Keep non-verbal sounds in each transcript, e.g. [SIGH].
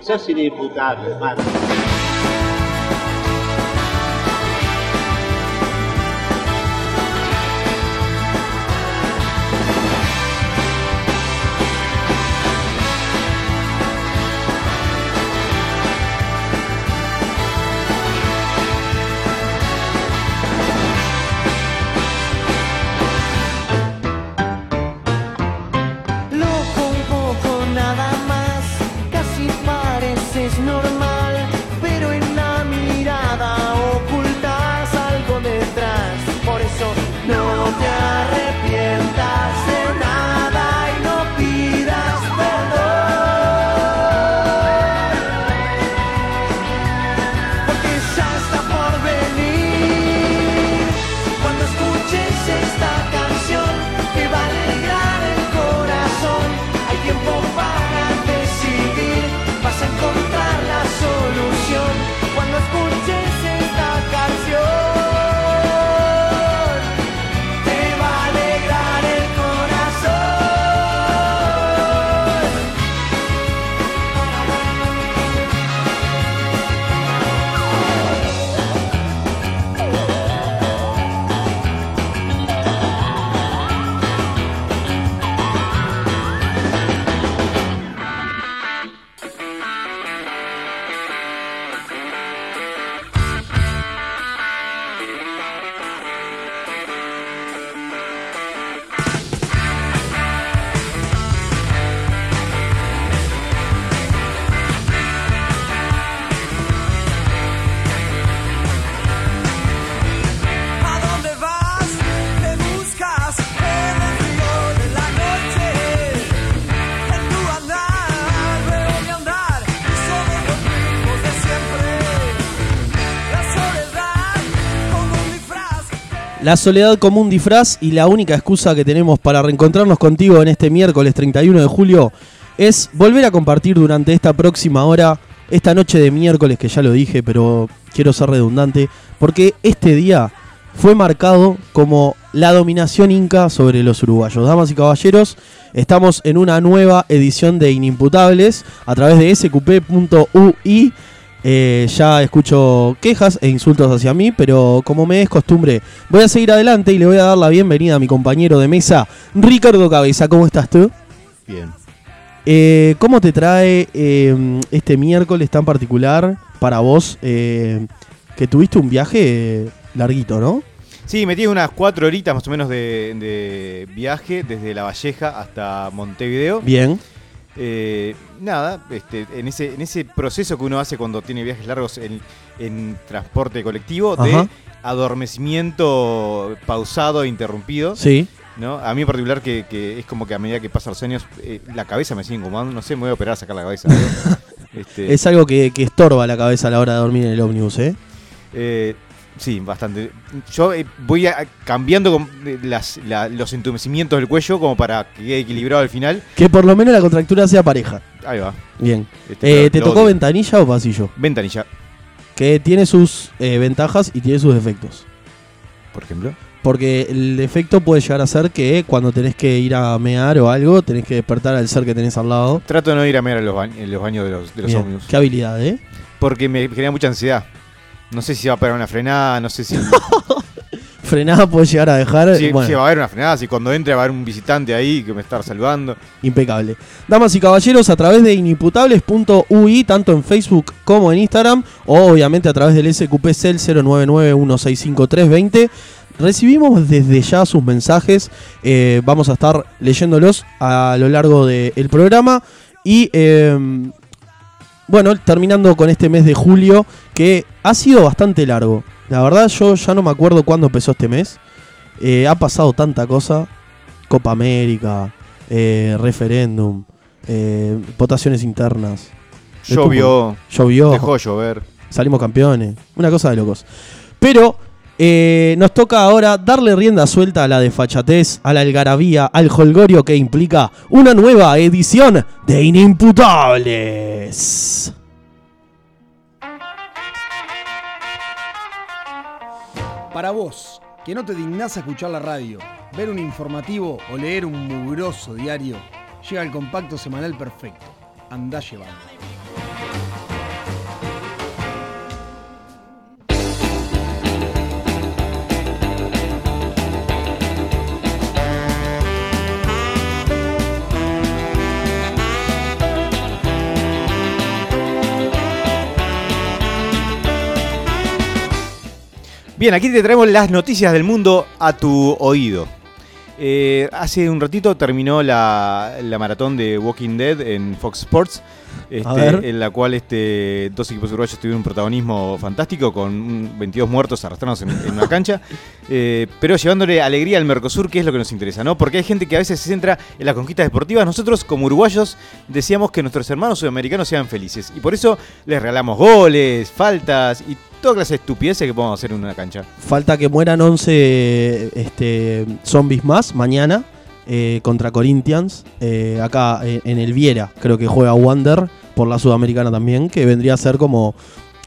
Sos inimputable, hermano. Loco La soledad como un disfraz y la única excusa que tenemos para reencontrarnos contigo en este miércoles 31 de julio es volver a compartir durante esta próxima hora, esta noche de miércoles que ya lo dije, pero quiero ser redundante, porque este día fue marcado como la dominación inca sobre los uruguayos. Damas y caballeros, estamos en una nueva edición de Inimputables a través de sqp.ui. Eh, ya escucho quejas e insultos hacia mí, pero como me es costumbre, voy a seguir adelante y le voy a dar la bienvenida a mi compañero de mesa, Ricardo Cabeza. ¿Cómo estás tú? Bien. Eh, ¿Cómo te trae eh, este miércoles tan particular para vos? eh, que tuviste un viaje larguito, ¿no? Sí, metí unas cuatro horitas más o menos de, de viaje desde La Valleja hasta Montevideo. Bien. Eh, nada, este, en, ese, en ese proceso que uno hace cuando tiene viajes largos en, en transporte colectivo, de adormecimiento pausado e interrumpido. Sí. ¿no? A mí en particular que, que es como que a medida que pasan los años, eh, la cabeza me sigue incomodando, no sé, me voy a operar a sacar la cabeza. [LAUGHS] Este, Es algo que, que estorba la cabeza a la hora de dormir en el ómnibus, ¿eh? Eh, sí, bastante. Yo eh, voy a- cambiando con, eh, las- la- los entumecimientos del cuello como para que quede equilibrado al final. Que por lo menos la contractura sea pareja. Ahí va. Bien. Este, Eh, ¿Te lo tocó odio. ventanilla o pasillo? Ventanilla, Que tiene sus eh, ventajas y tiene sus defectos. por ejemplo. Porque el defecto puede llegar a ser que cuando tenés que ir a mear o algo, tenés que despertar al ser que tenés al lado. Trato de no ir a mear en los, baños, en los baños de los, de los Bien. ómnibus. Qué habilidad, ¿eh? Porque me genera mucha ansiedad. No sé si va a pegar una frenada, no sé si, [LAUGHS] Frenada puede llegar a dejar. bueno, si va a haber una frenada, si cuando entre va a haber un visitante ahí que me está saludando. impecable. Damas y caballeros, a través de inimputables.ui, tanto en Facebook como en Instagram, o obviamente a través del SQP Cel 099165320, recibimos desde ya sus mensajes. eh, vamos a estar leyéndolos a lo largo del programa. Y eh, bueno, terminando con este mes de julio, que ha sido bastante largo. La verdad, yo ya no me acuerdo cuándo empezó este mes. Eh, ha pasado tanta cosa. Copa América, eh, referéndum, eh, votaciones internas. Llovió, Llovió, dejó de llover. salimos campeones. Una cosa de locos. Pero eh, nos toca ahora darle rienda suelta a la desfachatez, a la algarabía, al holgorio que implica una nueva edición de Inimputables. Para vos, que no te dignás a escuchar la radio, ver un informativo o leer un mugroso diario, llega el compacto semanal perfecto. Andá llevando. Bien, aquí te traemos las noticias del mundo a tu oído. Eh, hace un ratito terminó la, la maratón de Walking Dead en Fox Sports, este, en la cual este, dos equipos uruguayos tuvieron un protagonismo fantástico con un 22 muertos arrastrados en, en una cancha, [LAUGHS] eh, pero llevándole alegría al Mercosur, que es lo que nos interesa, ¿no? Porque hay gente que a veces se centra en las conquistas deportivas. Nosotros, como uruguayos, decíamos que nuestros hermanos sudamericanos sean felices y por eso les regalamos goles, faltas y toda clase de estupideces que podemos hacer en una cancha. Falta que mueran 11 este, zombies más mañana eh, contra Corinthians. eh, acá eh, en el Viera, creo que juega Wander por la Sudamericana también, que vendría a ser como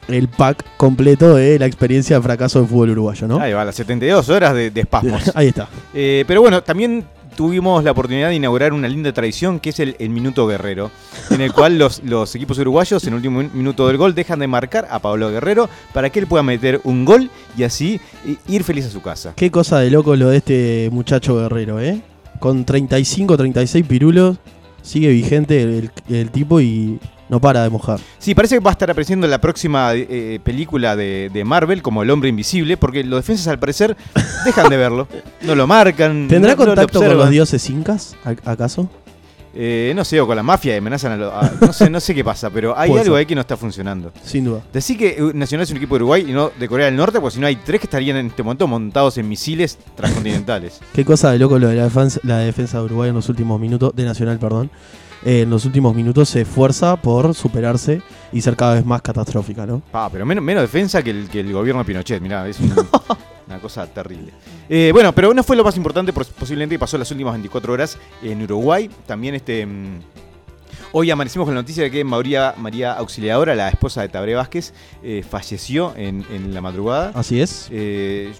el pack completo de la experiencia de fracaso del fútbol uruguayo, ¿no? Ahí va, las 72 horas de, de espasmos. [LAUGHS] Ahí está. Pero bueno, también tuvimos la oportunidad de inaugurar una linda tradición que es el, el Minuto Guerrero, en el cual los, [LAUGHS] los equipos uruguayos en el último min- minuto del gol dejan de marcar a Pablo Guerrero para que él pueda meter un gol y así ir feliz a su casa. Qué cosa de loco lo de este muchacho guerrero, ¿eh? Con 35, 36 pirulos, sigue vigente el, el tipo y no para de mojar. Sí, parece que va a estar apareciendo en la próxima eh, película de, de Marvel como El Hombre Invisible, porque los defensas al parecer dejan de verlo, no lo marcan. ¿Tendrá no- no lo contacto con los dioses incas, acaso? Eh, no sé, o con la mafia y amenazan a, lo- a- no sé, no sé qué pasa, pero hay Puede algo ser. ahí que no está funcionando. Sin duda. Decir que Nacional es un equipo de Uruguay y no de Corea del Norte, porque si no hay tres que estarían en este momento montados en misiles transcontinentales. [LAUGHS] Qué cosa de loco lo de la defensa, la defensa de Uruguay en los últimos minutos, de Nacional, perdón. Eh, en los últimos minutos se esfuerza por superarse y ser cada vez más catastrófica, ¿no? Pa, pero menos, menos defensa que el, que el gobierno de Pinochet, mirá, es un- [LAUGHS] una cosa terrible. Eh, bueno, pero no fue lo más importante, pos- posiblemente pasó las últimas 24 horas en Uruguay. También este. mm, Hoy amanecimos con la noticia de que María, María Auxiliadora, la esposa de Tabré Vázquez, eh, falleció en, en la madrugada. Así es. Eh,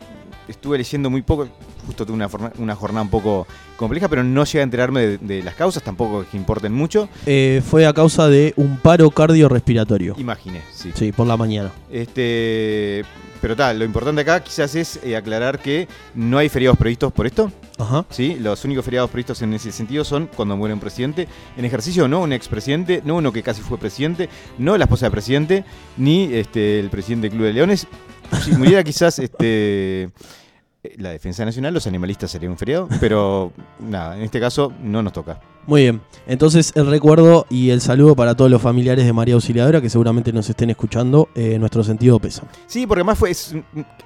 estuve leyendo muy poco, justo tuve una, forma- una jornada un poco compleja, pero no llegué a enterarme de, de las causas, tampoco es que importen mucho. Eh, fue a causa de un paro cardiorrespiratorio. Imaginé, sí. Sí, por la mañana. Este, pero tal, lo importante acá quizás es eh, aclarar que no hay feriados previstos por esto. Ajá. ¿sí? Los únicos feriados previstos en ese sentido son cuando muere un presidente en ejercicio, no un expresidente, no uno que casi fue presidente, no la esposa del presidente, ni este, el presidente del Club de Leones. Si muriera quizás este, la Defensa Nacional, los animalistas sería un feriado, pero [LAUGHS] nada, en este caso no nos toca. Muy bien. Entonces, el recuerdo y el saludo para todos los familiares de María Auxiliadora que seguramente nos estén escuchando. eh, nuestro sentido pesa. Sí, porque además fue, es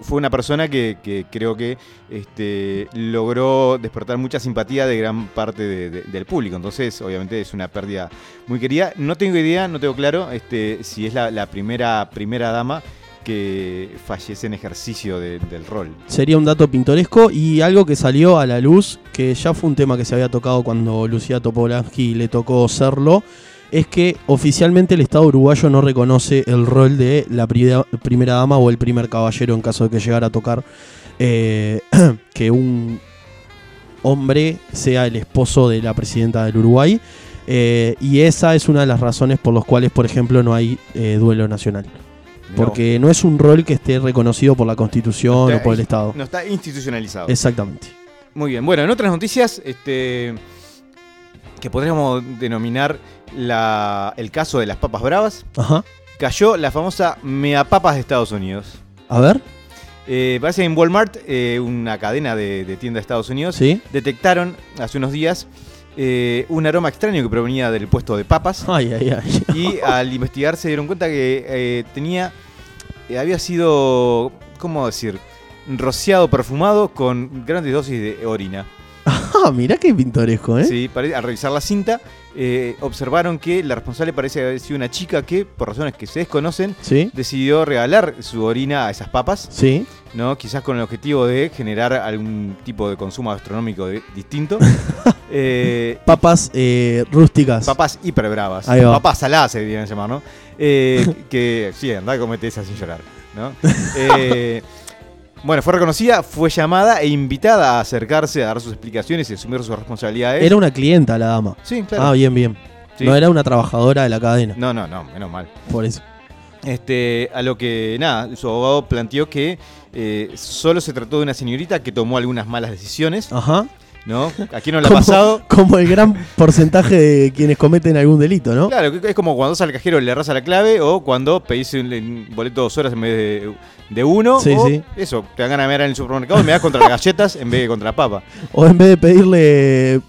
fue una persona que, que creo que este, logró despertar mucha simpatía de gran parte de- de- del público. Entonces, obviamente, es una pérdida muy querida. No tengo idea, no tengo claro este, si es la, la primera, primera dama que fallece en ejercicio de- del rol. Sería un dato pintoresco y algo que salió a la luz, que ya fue un tema que se había tocado cuando Lucía Topolansky le tocó serlo, es que oficialmente el Estado uruguayo no reconoce el rol de la primera, primera dama o el primer caballero en caso de que llegara a tocar eh, [CLEARS THROAT] que un hombre sea el esposo de la presidenta del Uruguay. Eh, y esa es una de las razones por las cuales, por ejemplo, no hay eh, duelo nacional. Porque no es un rol que esté reconocido por la Constitución Está o por el. Estado. No está institucionalizado. Exactamente. Muy bien, bueno, en otras noticias, este, que podríamos denominar la, el caso de las papas bravas, Ajá. cayó la famosa meapapas de Estados Unidos. A ver. Eh, parece que en Walmart, eh, una cadena de, de tiendas de Estados Unidos, Sí. detectaron hace unos días eh, un aroma extraño que provenía del puesto de papas. Ay, ay, ay. [LAUGHS] y al investigar se dieron cuenta que eh, tenía. eh, había sido. ¿Cómo decir? Rociado, perfumado con grandes dosis de orina. Ah, mirá qué pintoresco, ¿eh? Sí, al revisar la cinta, observaron que la responsable parece haber sido una chica que, por razones que se desconocen, Sí. decidió regalar su orina a esas papas. Sí. ¿No? Quizás con el objetivo de generar algún tipo de consumo gastronómico de- distinto. [LAUGHS] Eh, Papas eh, rústicas. papas hiper bravas. Papas saladas se deberían llamar, ¿no? Eh, [LAUGHS] que sí, andá, comete esa sin llorar, ¿no? Bueno, fue reconocida, fue llamada e invitada a acercarse a dar sus explicaciones y asumir sus responsabilidades. Era una clienta la dama. Sí, claro. Ah, bien, bien. Sí. No era una trabajadora de la cadena. No, no, no, menos mal. Por eso. Este, a lo que, nada, su abogado planteó que eh, solo se trató de una señorita que tomó algunas malas decisiones. Ajá. ¿no? ¿A quién no le ha pasado? [LAUGHS] como el gran porcentaje de quienes cometen algún delito, ¿no? Claro, es como cuando vas al cajero y le arrasa la clave o cuando pedís un, un boleto dos horas en vez de, de uno. Sí, o sí. Eso, te dan ganas de mirar en el supermercado y me das contra las galletas en vez de contra la papa. O en vez de pedirle eh,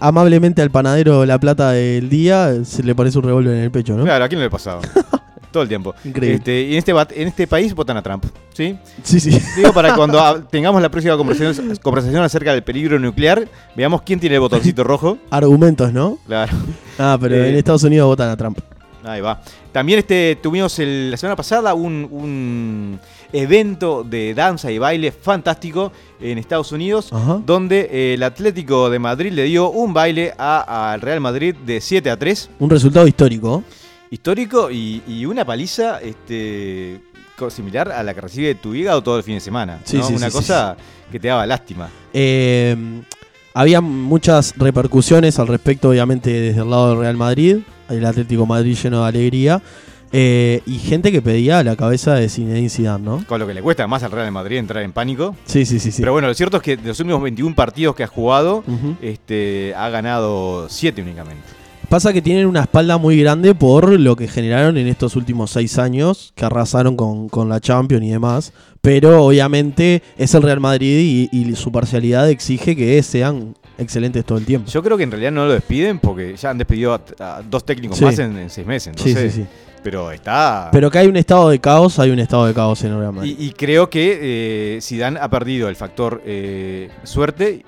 amablemente al panadero la plata del día, se le pones un revólver en el pecho, ¿no? Claro, ¿a quién no le ha pasado? Todo el tiempo. Increíble. Este, y en este, en este país votan a Trump, ¿sí? Sí, sí. Digo, para cuando [LAUGHS] tengamos la próxima conversación, conversación acerca del peligro nuclear, veamos quién tiene el botoncito [LAUGHS] rojo. Argumentos, ¿no? Claro, [LAUGHS] Ah, pero Eh. en Estados Unidos votan a Trump. ahí va. También este, tuvimos el- la semana pasada un, un evento de danza y baile fantástico en Estados Unidos, Ajá. donde eh, el Atlético de Madrid le dio un baile al Real Madrid de 7 a 3, Un resultado histórico. Histórico, y, y una paliza este, similar a la que recibe tu hígado todo el fin de semana. Sí, ¿no? sí, una sí, cosa que te daba lástima. Eh, había muchas repercusiones al respecto, obviamente, desde el lado del Real Madrid, el Atlético Madrid lleno de alegría, eh, y gente que pedía la cabeza de Zinedine Zidane, ¿no? Con lo que le cuesta más al Real Madrid entrar en pánico. Sí, sí, sí, sí. Pero bueno, lo cierto es que de los últimos 21 partidos que ha jugado, este, ha ganado 7 únicamente. Pasa que tienen una espalda muy grande por lo que generaron en estos últimos seis años, que arrasaron con, con la Champions y demás. Pero obviamente es el Real Madrid y, y su parcialidad exige que sean excelentes todo el tiempo. Yo creo que en realidad no lo despiden porque ya han despedido a, a dos técnicos Sí. más en, en seis meses. Sí, sí, entonces- sí. Pero está. Pero que hay un estado de caos, hay un estado de caos en el Real Madrid. y, y creo que eh, Zidane ha perdido el factor eh, suerte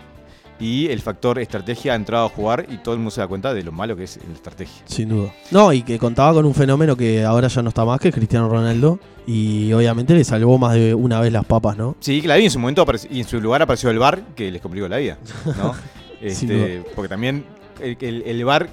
y el factor estrategia ha entrado a jugar y todo el mundo se da cuenta de lo malo que es la estrategia. Sin duda. No, y que contaba con un fenómeno que ahora ya no está más, que es Cristiano Ronaldo. Y obviamente le salvó más de una vez las papas, ¿no? Sí, claro, y en su momento y en su lugar apareció el bar que les complicó la vida, ¿no? [LAUGHS] Este, porque también el, el, el VAR,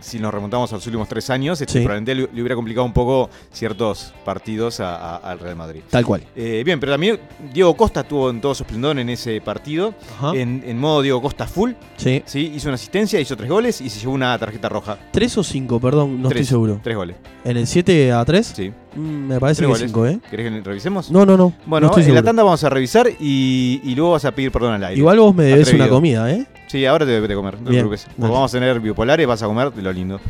si nos remontamos a los últimos tres años, este, Sí. probablemente le, hubiera complicado un poco ciertos partidos a- a- al Real Madrid. Tal cual. Eh, bien, pero también Diego Costa estuvo en todo su esplendor en ese partido, en, en modo Diego Costa full, Sí. ¿sí? hizo una asistencia, hizo tres goles y se llevó una tarjeta roja. ¿Tres o cinco? Perdón, no tres, estoy seguro. Tres goles, ¿En el 7 a 3? sí. me parece Tres que cinco, ¿eh? ¿Querés que revisemos? No, no, no. Bueno, no estoy en la tanda vamos a revisar y, y luego vas a pedir perdón al aire. Igual vos me debes Atrevido. una comida, ¿eh? Sí, ahora te debes de comer, no te Bien, preocupes. Porque dale. vamos a tener biopolares, vas a comer de lo lindo.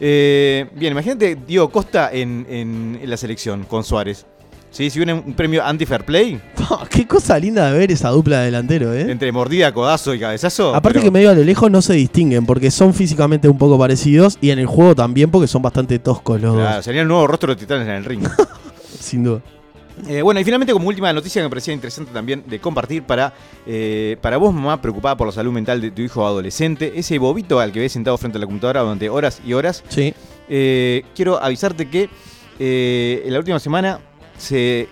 Eh, bien, imagínate Diego Costa en, en- en la selección con Suárez. ¿Sí? Si hubiera un premio anti-fair play, [LAUGHS] Qué cosa linda de ver esa dupla de delantero, ¿eh? entre mordida, codazo y cabezazo. Aparte pero- que medio a lo lejos no se distinguen porque son físicamente un poco parecidos y en el juego también porque son bastante toscos los Claro, sería el nuevo rostro de los titanes en el ring. dos, [LAUGHS] sin duda. Eh, bueno, y finalmente como última noticia que me parecía interesante también de compartir para, eh, para vos, mamá, preocupada por la salud mental de tu hijo adolescente, ese bobito al que ves sentado frente a la computadora durante horas y horas, Sí. Eh, quiero avisarte que en la última semana se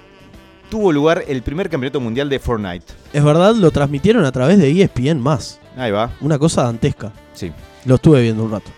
tuvo lugar el primer campeonato mundial de Fortnite. Es verdad, lo transmitieron a través de ESPN más. Ahí va, Una cosa dantesca. sí, Lo estuve viendo un rato.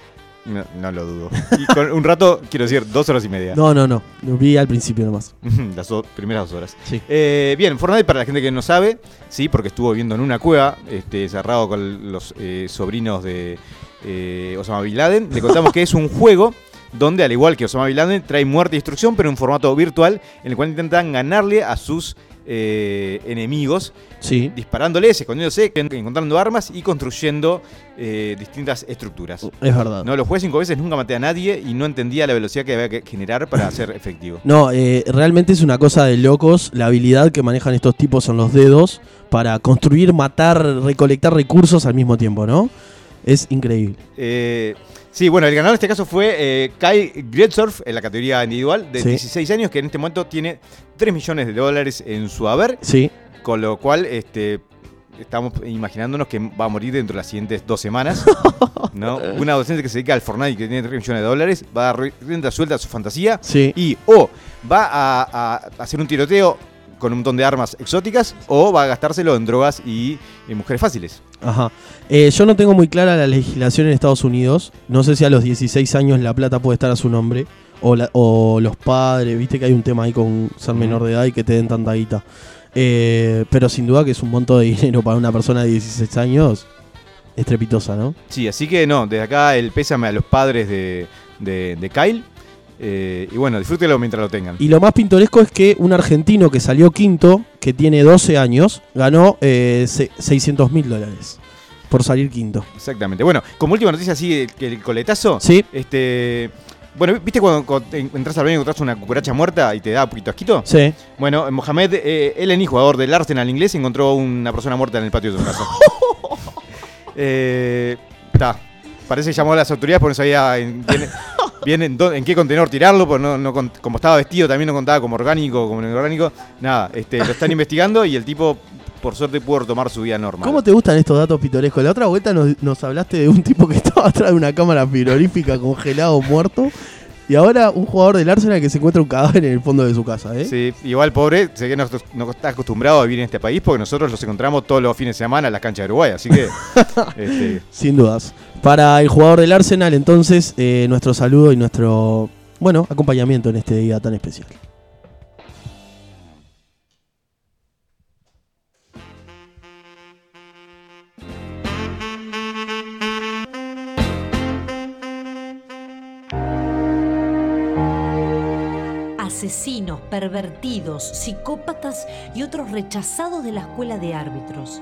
No, no lo dudo. Y con un rato, quiero decir, dos horas y media. No, no, no. Lo vi al principio nomás. Las do- primeras dos horas. Sí. Eh, bien, Fortnite para la gente que no sabe, sí, porque estuvo viviendo en una cueva, este, cerrado con los eh, sobrinos de eh, Osama Bin Laden. Le contamos que es un juego donde, al igual que Osama Bin Laden, trae muerte y destrucción, pero en formato virtual, en el cual intentan ganarle a sus eh, enemigos, Sí. disparándoles, escondiéndose, en- encontrando armas y construyendo eh, distintas estructuras. Es verdad. No, lo jugué cinco veces, nunca maté a nadie y no entendía la velocidad que había que generar para ser efectivo. No, eh, realmente es una cosa de locos la habilidad que manejan estos tipos en los dedos para construir, matar, recolectar recursos al mismo tiempo, ¿no? Es increíble. Eh, sí, bueno, el ganador en este caso fue eh, Kai Gretzorf en la categoría individual de Sí. 16 años, que en este momento tiene 3 millones de dólares en su haber, Sí. con lo cual este, estamos imaginándonos que va a morir dentro de las siguientes dos semanas. [LAUGHS] ¿no? Un adolescente que se dedica al Fortnite y que tiene 3 millones de dólares va a dar rienda suelta a su fantasía Sí. y o va a, a hacer un tiroteo con un montón de armas exóticas o va a gastárselo en drogas y en mujeres fáciles. Ajá. Eh, yo no tengo muy clara la legislación en Estados Unidos. No sé si a los 16 años la plata puede estar a su nombre. O, la- o los padres, viste que hay un tema ahí con ser menor de edad y que te den tanta guita. Eh, pero sin duda que es un monto de [LAUGHS] dinero para una persona de 16 años estrepitosa, ¿no? Sí, así que no, desde acá el pésame a los padres de, de, de Kyle. Eh, y bueno, disfrútelo mientras lo tengan. Y lo más pintoresco es que un argentino que salió quinto, que tiene 12 años, ganó eh, se- 600 mil dólares. por salir quinto. Exactamente. Bueno, como última noticia así, el- el coletazo. Sí. Este. Bueno, ¿viste cuando, cuando entras al baño y encontrás una cucaracha muerta y te da un poquito asquito? Sí. Bueno, Mohamed eh, Eleni, jugador del Arsenal inglés, encontró una persona muerta en el patio de su casa. [LAUGHS] eh, ta. Parece que llamó a las autoridades porque no sabía en, [LAUGHS] bien en, qué contenedor tirarlo, porque no, como estaba vestido también no contaba como orgánico, como inorgánico. Nada, este, lo están [LAUGHS] investigando y el tipo, por suerte, pudo retomar su vida normal. ¿Cómo te gustan estos datos pitorescos? La otra vuelta nos, nos hablaste de un tipo que [LAUGHS] estaba atrás de una cámara frigorífica congelado, muerto. Y ahora un jugador del Arsenal que se encuentra un cadáver en el fondo de su casa, ¿eh? Sí, igual pobre, sé que no, no está acostumbrado a vivir en este país porque nosotros los encontramos todos los fines de semana en las canchas de Uruguay, así que [LAUGHS] este, Sin dudas. Para el jugador del Arsenal, entonces, eh, nuestro saludo y nuestro, bueno, acompañamiento en este día tan especial. Asesinos, pervertidos, psicópatas y otros rechazados de la escuela de árbitros.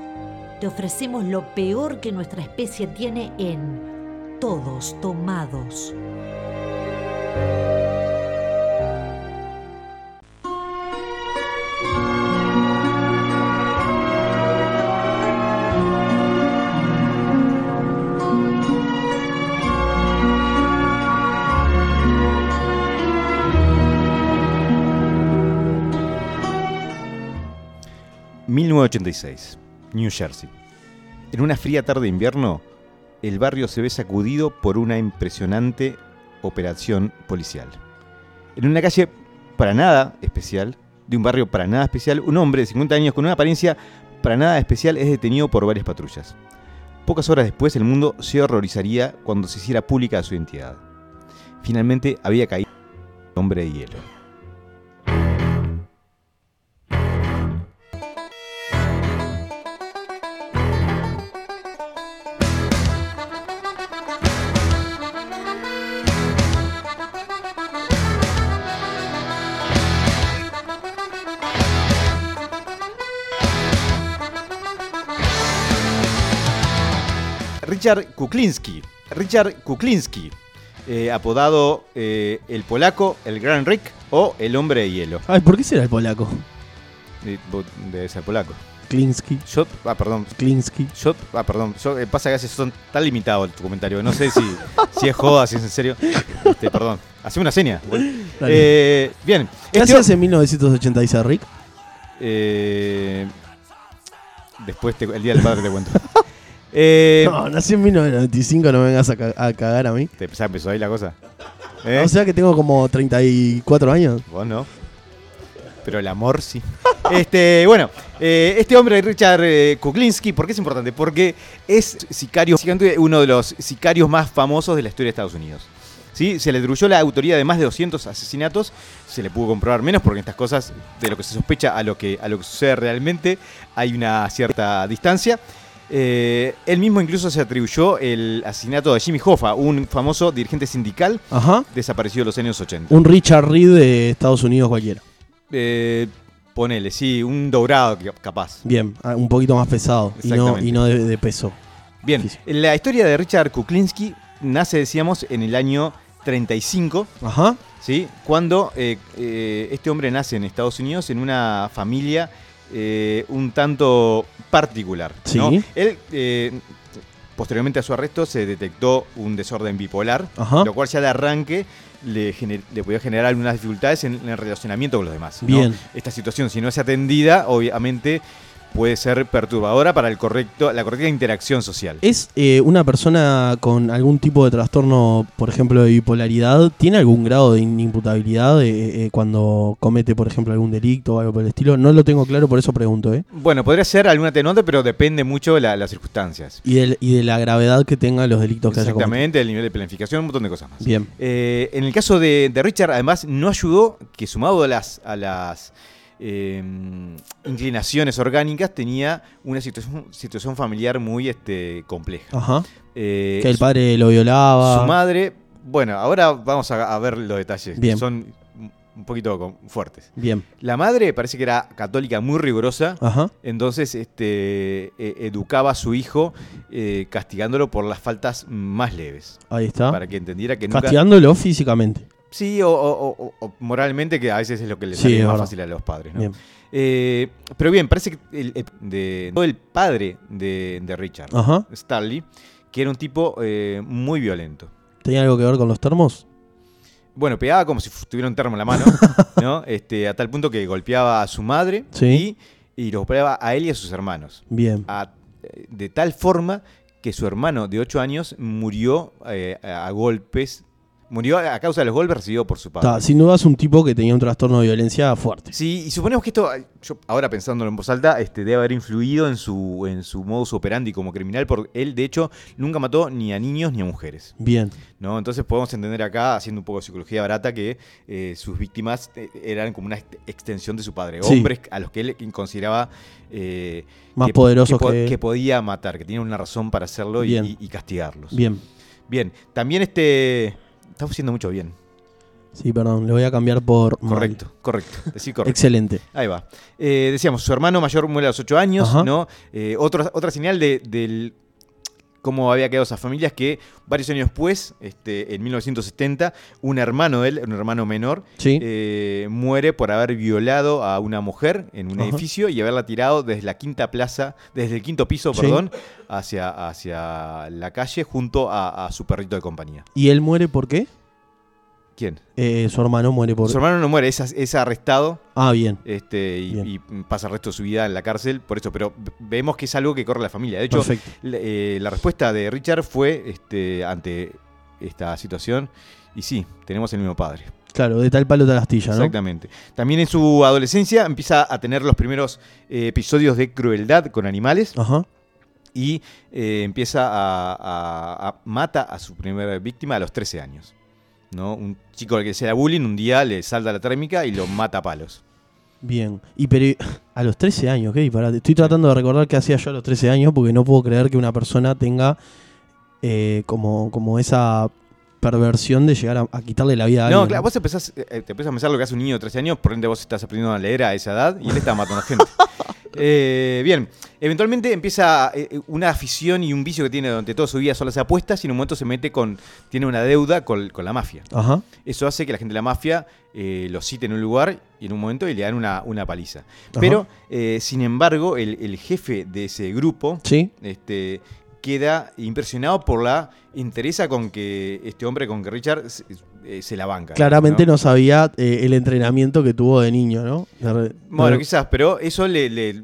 Te ofrecemos lo peor que nuestra especie tiene en Todos Tomados. ...1986... New Jersey. En una fría tarde de invierno... ...el barrio se ve sacudido por una impresionante operación policial. En una calle para nada especial... ...de un barrio para nada especial... ...un hombre de 50 años con una apariencia para nada especial... ...es detenido por varias patrullas. Pocas horas después el mundo se horrorizaría cuando se hiciera pública su identidad. Finalmente había caído el hombre de hielo. Richard Kuklinski. Richard Kuklinski, eh, apodado eh, el polaco, el Gran Rick o el hombre de hielo. Ay, ¿por qué será el polaco? Eh, Debe ser polaco. Klinsky, Yo, ah, perdón. Klinsky. Yo, ah, perdón. Yo, pasa que a veces son tan limitados tu comentario. No sé si, [LAUGHS] si es joda, si es en serio. Este, perdón. Hace una seña. Eh, bien. ¿Qué Este- hacías en 1986, Rick? eh, después te- el día del padre te cuento. [LAUGHS] Eh, No, nací en 1995, no me vengas a, ca- a cagar a mí. te, ya empezó ahí la cosa. ¿Eh? O sea que tengo como 34 años. Vos no. Pero el amor sí. [LAUGHS] Este, bueno, eh, este hombre, Richard eh, Kuklinski, ¿por qué es importante? Porque es sicario, uno de los sicarios más famosos de la historia de Estados Unidos. ¿Sí? Se le atribuyó la autoría de más de 200 asesinatos. Se le pudo comprobar menos porque en estas cosas, de lo que se sospecha a lo que, a lo que sucede realmente, hay una cierta distancia. Eh, él mismo incluso se atribuyó el asesinato de Jimmy Hoffa, un famoso dirigente sindical Ajá. desaparecido en los años 80. Un Richard Reed de Estados Unidos cualquiera. Eh, ponele, sí, un dorado capaz. Bien, ah, un poquito más pesado y no, y no de, de peso. Bien, la historia de Richard Kuklinski nace, decíamos, en el año 35, Ajá. ¿sí? Cuando eh, eh, este hombre nace en Estados Unidos en una familia eh, un tanto particular. ¿no? Sí. Él, eh, posteriormente a su arresto, se detectó un desorden bipolar, Ajá. lo cual ya de arranque le, gener- le podía generar algunas dificultades en, el relacionamiento con los demás. ¿no? Bien. Esta situación, si no es atendida, obviamente puede ser perturbadora para el correcto, la correcta interacción social. ¿Es eh, una persona con algún tipo de trastorno, por ejemplo, de bipolaridad? ¿Tiene algún grado de inimputabilidad eh, eh, cuando comete, por ejemplo, algún delito o algo por el estilo? No lo tengo claro, por eso pregunto, ¿eh? Bueno, podría ser algún atenuante, pero depende mucho de la- las circunstancias. Y, del- y de la gravedad que tengan los delitos que haya cometido. Exactamente, el nivel de planificación, un montón de cosas más. Bien. En el caso de, de Richard, además, no ayudó que sumado a las, a las eh, inclinaciones orgánicas, tenía una situación, situación familiar muy este, compleja. Ajá. Eh, Que el su- padre lo violaba. Su madre, bueno, ahora vamos a, a ver los detalles. que Bien. Son un poquito fuertes. Bien. La madre parece que era católica muy rigurosa. Ajá. Entonces este, e- educaba a su hijo eh, castigándolo por las faltas más leves. Ahí está. Para que entendiera que nunca... Castigándolo físicamente. Sí, o, o- o- o moralmente, que a veces es lo que le Sí, sale más fácil a los padres. ¿no? Bien. Eh, pero bien, parece que el, el- de, el padre de, de Richard, Ajá. Starley, que era un tipo eh, muy violento. ¿Tenía algo que ver con los termos? Bueno, pegaba como si tuviera un termo en la mano, [LAUGHS] ¿no? Este, a tal punto que golpeaba a su madre Sí. y, y los golpeaba a él y a sus hermanos. Bien. A- eh, de tal forma que su hermano de 8 años murió eh, a golpes, murió a causa de los golpes recibidos por su padre. Ta, sin duda es un tipo que tenía un trastorno de violencia fuerte. Sí, y suponemos que esto, yo ahora pensándolo en voz alta, este, debe haber influido en su, en su modus operandi como criminal, porque él, de hecho, nunca mató ni a niños ni a mujeres. Bien. ¿no? Entonces podemos entender acá, haciendo un poco de psicología barata, que eh, sus víctimas eh, eran como una ext- extensión de su padre. Sí. Hombres a los que él consideraba eh, Más que, poderosos que, que- que podía matar, que tenían una razón para hacerlo y castigarlos. Bien. Bien, también este... Estamos haciendo mucho bien. Sí, perdón, le voy a cambiar por. mal. Correcto, correcto. Correcto. Excelente. Ahí va. Eh, decíamos, su hermano mayor muere a los 8 años, Ajá. ¿no? Eh, otra, otra señal de, del cómo había quedado esa familia es que varios años después, este, en 1970, un hermano de él, un hermano menor, Sí. eh, muere por haber violado a una mujer en un Ajá. edificio y haberla tirado desde la quinta plaza, desde el quinto piso, Sí. perdón, hacia, hacia la calle junto a, a su perrito de compañía. ¿Y él muere por qué? ¿Quién? Eh, su hermano muere por. Su hermano no muere, es, es arrestado Ah, bien. este, y, Bien. y pasa el resto de su vida en la cárcel por eso, pero vemos que es algo que corre la familia. De hecho, la, eh, la respuesta de Richard fue este, ante esta situación, y sí, tenemos el mismo padre. Claro, de tal palo tal astilla, ¿no? Exactamente. También en su adolescencia empieza a tener los primeros eh, episodios de crueldad con animales Ajá. y eh, empieza a, a- a- mata a su primera víctima a los 13 años. ¿No? Un chico al que se da bullying un día le salta la térmica y lo mata a palos. Bien. Y pero [LAUGHS] a los 13 años, ¿qué. Estoy tratando de recordar qué hacía yo a los 13 años porque no puedo creer que una persona tenga eh, como, como esa perversión de llegar a, a quitarle la vida a No, alguien. claro, vos empezás, eh, te empezás a pensar lo que hace un niño de 13 años, por ende vos estás aprendiendo a leer a esa edad y él está matando gente. [LAUGHS] Eh, bien, eventualmente empieza eh, una afición y un vicio que tiene durante toda su vida son las apuestas y en un momento se mete con, tiene una deuda con, con la mafia. Ajá. Eso hace que la gente de la mafia eh, lo cite en un lugar y en un momento y le dan una, una paliza. Ajá. Pero, eh, sin embargo, el, el jefe de ese grupo Sí. este, queda impresionado por la interesa con que este hombre, con que Richard se, eh, se la banca. Claramente ¿no? no, sabía eh, el entrenamiento que tuvo de niño, ¿no? Bueno, quizás, pero eso le, le-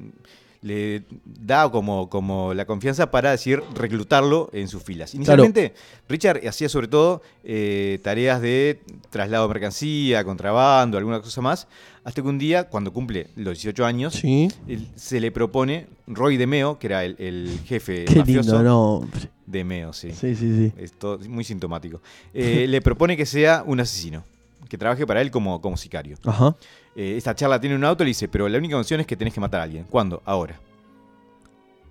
le da como, como la confianza para decir reclutarlo en sus filas. Inicialmente, Richard hacía sobre todo eh, tareas de traslado de mercancía, contrabando, alguna cosa más, hasta que un día, cuando cumple los 18 años, Sí. él- se le propone Roy DeMeo, que era el, el jefe Qué mafioso. lindo, ¿no? DeMeo, sí. Sí, sí, sí. Es todo- muy sintomático. Eh, le propone que sea un asesino, que trabaje para él como, como sicario. Ajá. Eh, esta charla tiene un auto y le dice, pero la única condición es que tenés que matar a alguien. ¿Cuándo? Ahora.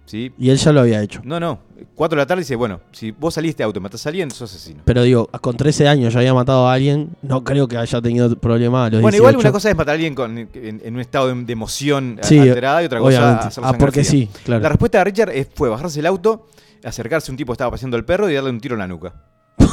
¿Sí? Y él ya lo había hecho. No, no. Cuatro de la tarde dice, bueno, si vos saliste de auto y matás a alguien, sos asesino. Pero digo, con 13 años ya había matado a alguien. No creo que haya tenido problema a los Bueno, 18. igual una cosa es matar a alguien con- en, en un estado de, de emoción Sí, alterada y otra cosa obviamente. hacerlo Ah, porque sí, claro. La respuesta de Richard es- fue bajarse el auto, acercarse a un tipo que estaba paseando el perro y darle un tiro en la nuca. [LAUGHS]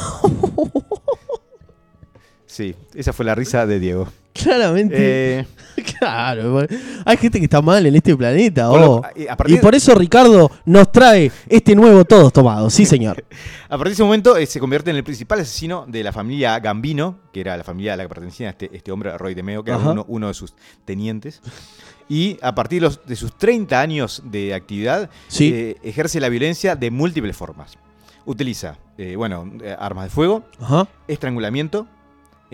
Sí, esa fue la risa de Diego. Claramente. Eh, [LAUGHS] Claro. Hay gente que está mal en este planeta. Oh. y a partir- Y por eso Ricardo nos trae este nuevo Todos Tomados. Sí, señor. [LAUGHS] A partir de ese momento eh, se convierte en el principal asesino de la familia Gambino, que era la familia a la que pertenecía este, este hombre, Roy DeMeo, que era uno, uno de sus tenientes. Y a partir de, los- de sus 30 años de actividad, Sí. eh, ejerce la violencia de múltiples formas. Utiliza, eh, bueno, armas de fuego, Ajá. estrangulamiento,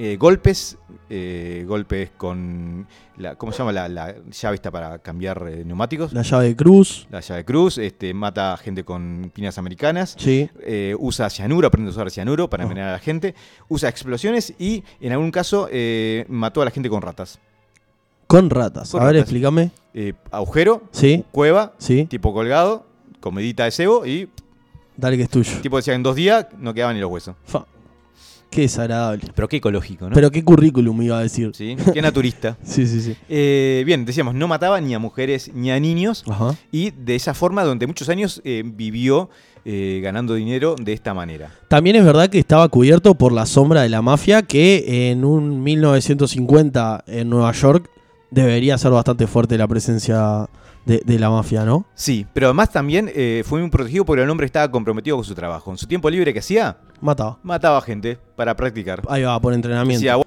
eh, golpes, eh, golpes con, la, ¿cómo se llama? La, la llave esta para cambiar eh, neumáticos. La llave de cruz. La llave cruz, este, mata gente con piñas americanas. Sí. Usa cianuro, aprende a usar cianuro para Oh. envenenar a la gente. Usa explosiones y en algún caso mató a la gente con ratas. Con ratas. Con a ver, explícame. Agujero, Sí. cueva, Sí. tipo colgado, comedita de cebo y Dale que es tuyo. tipo decía en dos días no quedaban ni los huesos. Fa. Qué desagradable. Pero qué ecológico, ¿no? Pero qué currículum iba a decir. ¿Sí? Qué naturista. [LAUGHS] Sí, sí, sí. Eh, bien, decíamos, no mataba ni a mujeres ni a niños. Ajá. Y de esa forma, durante muchos años eh, vivió eh, ganando dinero de esta manera. También es verdad que estaba cubierto por la sombra de la mafia, que en un 1950 en Nueva York debería ser bastante fuerte la presencia de, de la mafia, ¿no? Sí, pero además también eh, fue muy protegido porque el hombre estaba comprometido con su trabajo. En su tiempo libre que hacía, Mataba. mataba gente para practicar. Ahí va, por entrenamiento. Decía, voy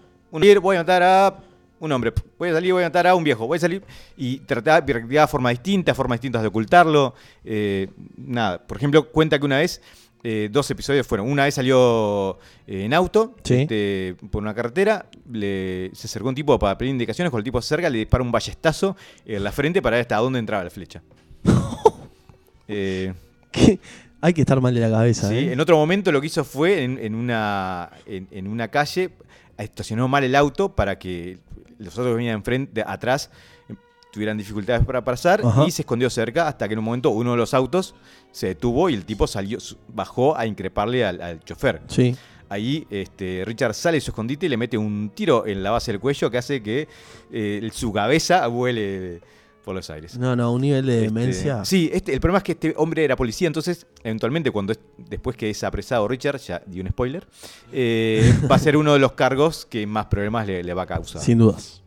voy a matar a un hombre, voy a salir, voy a matar a un viejo, voy a salir y trataba, practicaba formas distintas, formas distintas de ocultarlo. eh, nada, por ejemplo, cuenta que una vez, eh, dos episodios fueron. Una vez salió eh, en auto Sí. este, por una carretera, le, se acercó un tipo para pedir indicaciones, cuando el tipo se acerca le dispara un ballestazo en la frente para ver hasta dónde entraba la flecha. [LAUGHS] Eh, ¿Qué? Hay que estar mal de la cabeza, Sí. En otro momento lo que hizo fue en, en una, en, en una calle, estacionó mal el auto para que los otros que venían enfrente, atrás tuvieran dificultades para pasar Ajá. y se escondió cerca hasta que en un momento uno de los autos se detuvo y el tipo salió, bajó a increparle al, al chofer. Sí. Ahí este, Richard sale de su escondite y le mete un tiro en la base del cuello que hace que eh, su cabeza vuele por los aires. No, no, un nivel de Este, demencia. sí, este, el problema es que este hombre era policía, entonces, eventualmente, cuando es- después que es apresado Richard, ya di un spoiler, eh, [LAUGHS] va a ser uno de los cargos que más problemas le, le va a causar. Sin dudas.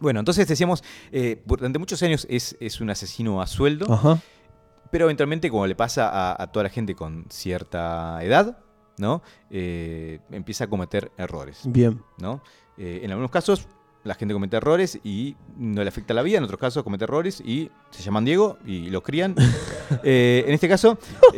Bueno, entonces decíamos, eh, durante muchos años es, es un asesino a sueldo, Ajá. pero eventualmente, como le pasa a, a toda la gente con cierta edad, ¿no? Eh, empieza a cometer errores. Bien. ¿no? Eh, en algunos casos la gente comete errores y no le afecta la vida, en otros casos comete errores y se llaman Diego y lo crían. [LAUGHS] En este caso, [LAUGHS]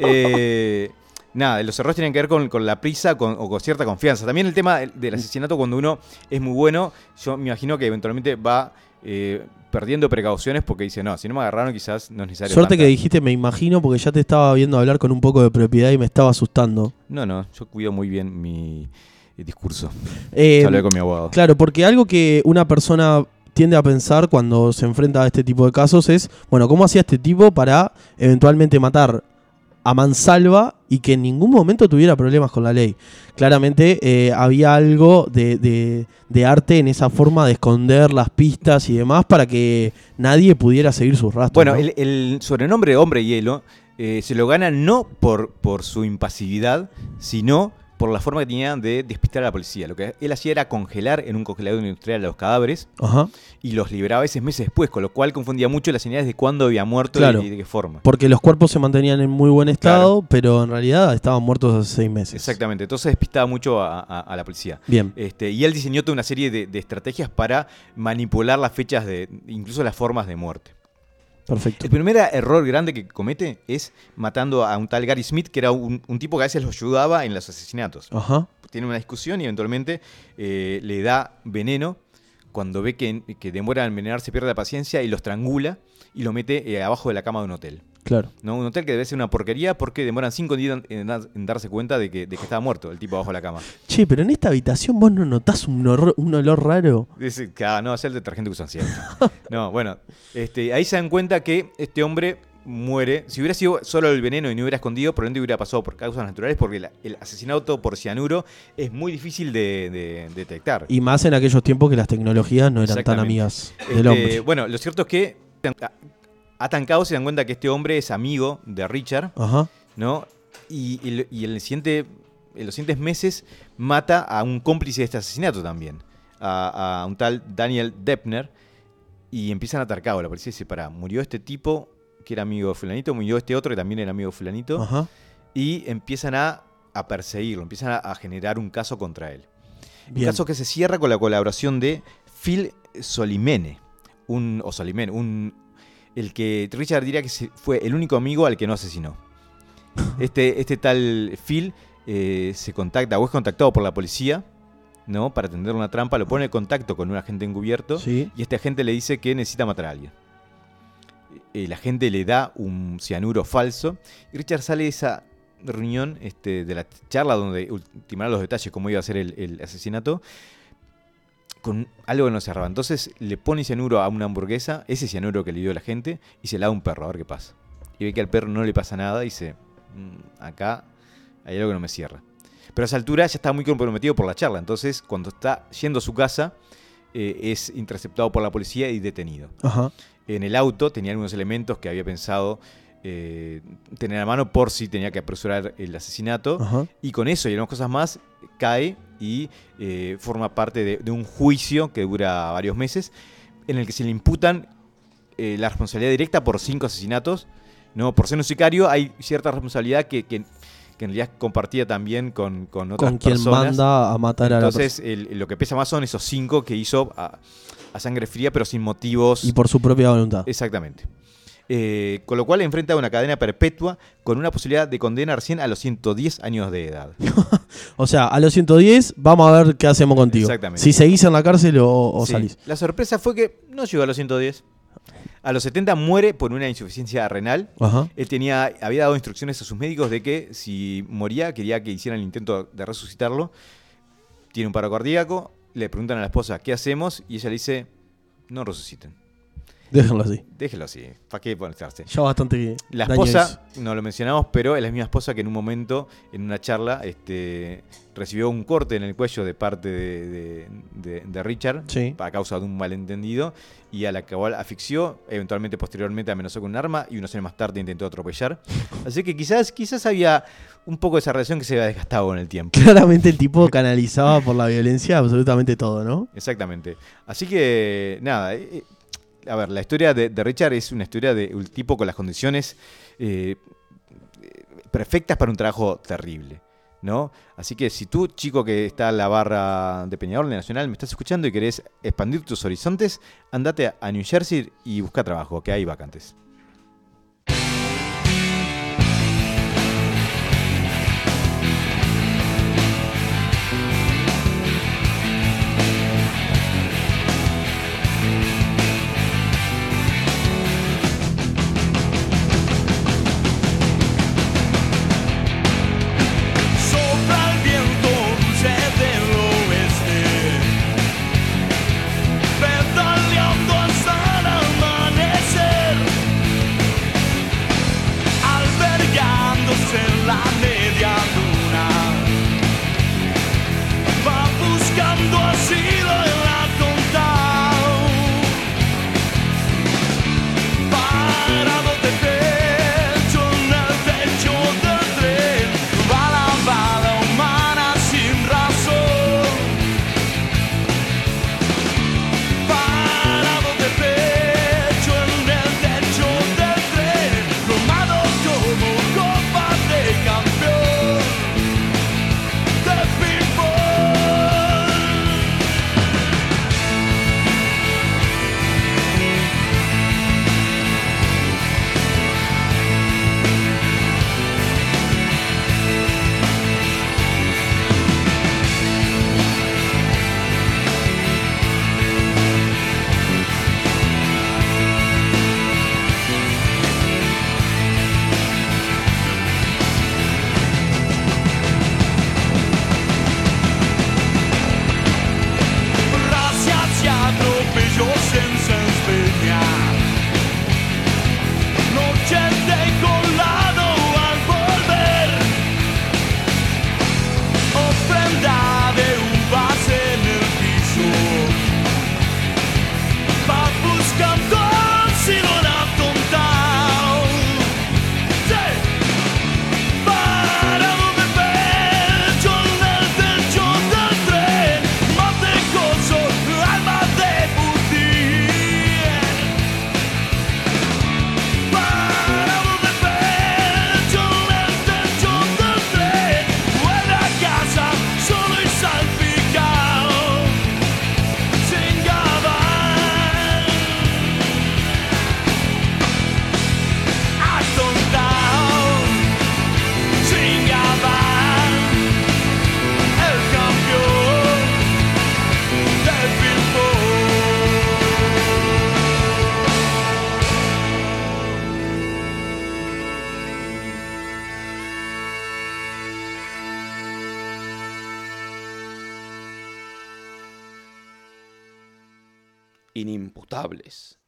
nada, los errores tienen que ver con, con la prisa con- o con cierta confianza. También el tema del asesinato cuando uno es muy bueno, yo me imagino que eventualmente va eh, perdiendo precauciones porque dice, no, si no me agarraron quizás no es necesario. Suerte que tanta". dijiste me imagino porque ya te estaba viendo hablar con un poco de propiedad y me estaba asustando. No, no, yo cuido muy bien mi eh, discurso. Eh, hablé con mi abogado. Claro, porque algo que una persona tiende a pensar cuando se enfrenta a este tipo de casos es, bueno, ¿cómo hacía este tipo para eventualmente matar a mansalva y que en ningún momento tuviera problemas con la ley? Claramente eh, había algo de, de- de arte en esa forma de esconder las pistas y demás para que nadie pudiera seguir sus rastros. Bueno, ¿no? el, el sobrenombre Hombre Hielo eh, se lo gana no por, por su impasividad, sino por la forma que tenía de despistar a la policía. Lo que él hacía era congelar en un congelador industrial a los cadáveres Ajá. y los liberaba a veces meses después, con lo cual confundía mucho las señales de cuándo había muerto y- Claro. y, de qué forma. Porque los cuerpos se mantenían en muy buen estado, pero en realidad estaban muertos hace seis meses. Exactamente, entonces despistaba mucho a, a- a la policía. Bien. Este, y él diseñó toda una serie de, de estrategias para manipular las fechas de, incluso las formas de muerte. Perfecto. El primer error grande que comete es matando a un tal Gary Smith, que era un, un tipo que a veces lo ayudaba en los asesinatos. Ajá. Tiene una discusión y eventualmente eh, le da veneno. Cuando ve que, que demora en envenenarse, pierde la paciencia y lo estrangula y lo mete eh, abajo de la cama de un hotel. Claro. ¿no? Un hotel que debe ser una porquería porque demoran cinco días en, en dar- en darse cuenta de que, de que estaba muerto el tipo abajo de la cama. Che, pero en esta habitación vos no notás un, horror- un olor raro. Dice, ah, no, es el detergente que usan siempre. No, bueno, este, ahí se dan cuenta que este hombre muere. Si hubiera sido solo el veneno y no hubiera escondido, probablemente hubiera pasado por causas naturales porque la- el asesinato por cianuro es muy difícil de, de detectar. Y más en aquellos tiempos que las tecnologías no eran tan amigas Este, del hombre. Bueno, lo cierto es que atan caos y se dan cuenta que este hombre es amigo de Richard, Ajá. ¿no? Y, y el- y en, el siguiente, en los siguientes meses mata a un cómplice de este asesinato también, a, a un tal Daniel Deppner, y empiezan a atar caos. La policía dice, pará, murió este tipo que era amigo de fulanito, murió este otro que también era amigo de fulanito, Ajá. y empiezan a, a perseguirlo, empiezan a, a generar un caso contra él. Bien. Un caso que se cierra con la colaboración de Phil Solimene, un, o Solimene, un, el que Richard diría que fue el único amigo al que no asesinó. [LAUGHS] Este, este tal Phil eh, se contacta o es contactado por la policía, ¿no? Para tender una trampa, lo pone en contacto con un agente encubierto Sí. y este agente le dice que necesita matar a alguien. El agente le da un cianuro falso y Richard sale de esa reunión, este, de la charla donde ultimará los detalles cómo iba a ser el, el asesinato, con algo que no cerraba. Entonces le pone cianuro a una hamburguesa, ese cianuro que le dio la gente, y se la da a un perro, a ver qué pasa. Y ve que al perro no le pasa nada y dice, "Mm, acá hay algo que no me cierra. Pero a esa altura ya estaba muy comprometido por la charla. Entonces, cuando está yendo a su casa, eh, es interceptado por la policía y detenido. Ajá. En el auto tenía algunos elementos que había pensado eh, tener a mano por si tenía que apresurar el asesinato. Ajá. Y con eso y algunas cosas más, cae y eh, forma parte de, de un juicio que dura varios meses, en el que se le imputan eh, la responsabilidad directa por cinco asesinatos. ¿no? Por ser un sicario hay cierta responsabilidad que, que- que en realidad compartía también con, con otras Con quien personas. manda a matar a la Entonces, lo que pesa más son esos cinco que hizo a, a sangre fría, pero sin motivos. Y por su propia voluntad. Exactamente. Eh, con lo cual enfrenta una cadena perpetua con una posibilidad de condena recién a los 110 años de edad. [LAUGHS] O sea, a los 110 vamos a ver qué hacemos contigo. Exactamente. Si seguís en la cárcel o, o Sí. salís. La sorpresa fue que no llegó a los 110. A los 70 muere por una insuficiencia renal. Ajá. Él tenía, había dado instrucciones a sus médicos de que si moría quería que hicieran el intento de resucitarlo. Tiene un paro cardíaco. Le preguntan a la esposa, ¿qué hacemos? Y ella le dice, no resuciten. Déjenlo así. Déjelo así. ¿Para qué ponerse? Ya bastante. La daño esposa, no lo mencionamos, pero es la misma esposa que en un momento, en una charla, este, recibió un corte en el cuello de parte de, de- de- de Richard Sí. a causa de un malentendido y a la cual asfixió, eventualmente posteriormente amenazó con un arma y unos años más tarde intentó atropellar. [LAUGHS] Así que quizás, quizás había un poco de esa relación que se había desgastado con el tiempo. Claramente el tipo canalizaba por la violencia absolutamente todo, ¿no? Exactamente. Así que, nada. A ver, la historia de, Richard es una historia de un tipo con las condiciones eh, perfectas para un trabajo terrible. ¿No? Así que si tú, chico que está en la barra de Peñador de Nacional, me estás escuchando y querés expandir tus horizontes, andate a New Jersey y busca trabajo, que hay vacantes.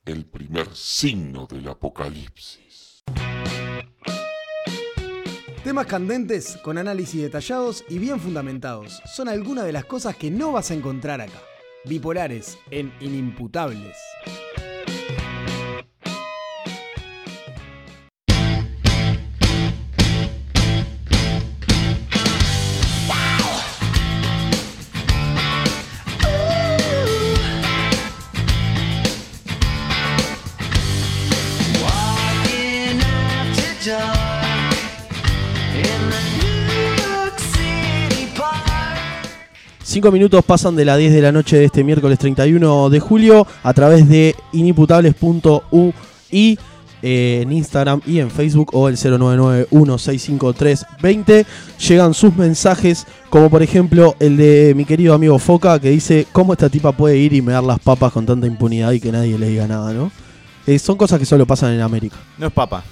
El primer signo del apocalipsis. Temas candentes con análisis detallados y bien fundamentados son algunas de las cosas que no vas a encontrar acá. Bipolares en Inimputables. Cinco minutos pasan de las 10 de la noche de este miércoles 31 de julio a través de inimputables.ui eh, en Instagram y en Facebook o el 099-165320. Llegan sus mensajes, como por ejemplo el de mi querido amigo Foca, que dice: ¿Cómo esta tipa puede ir y me dar las papas con tanta impunidad y que nadie le diga nada, no? Eh, son cosas que solo pasan en América. No es papa.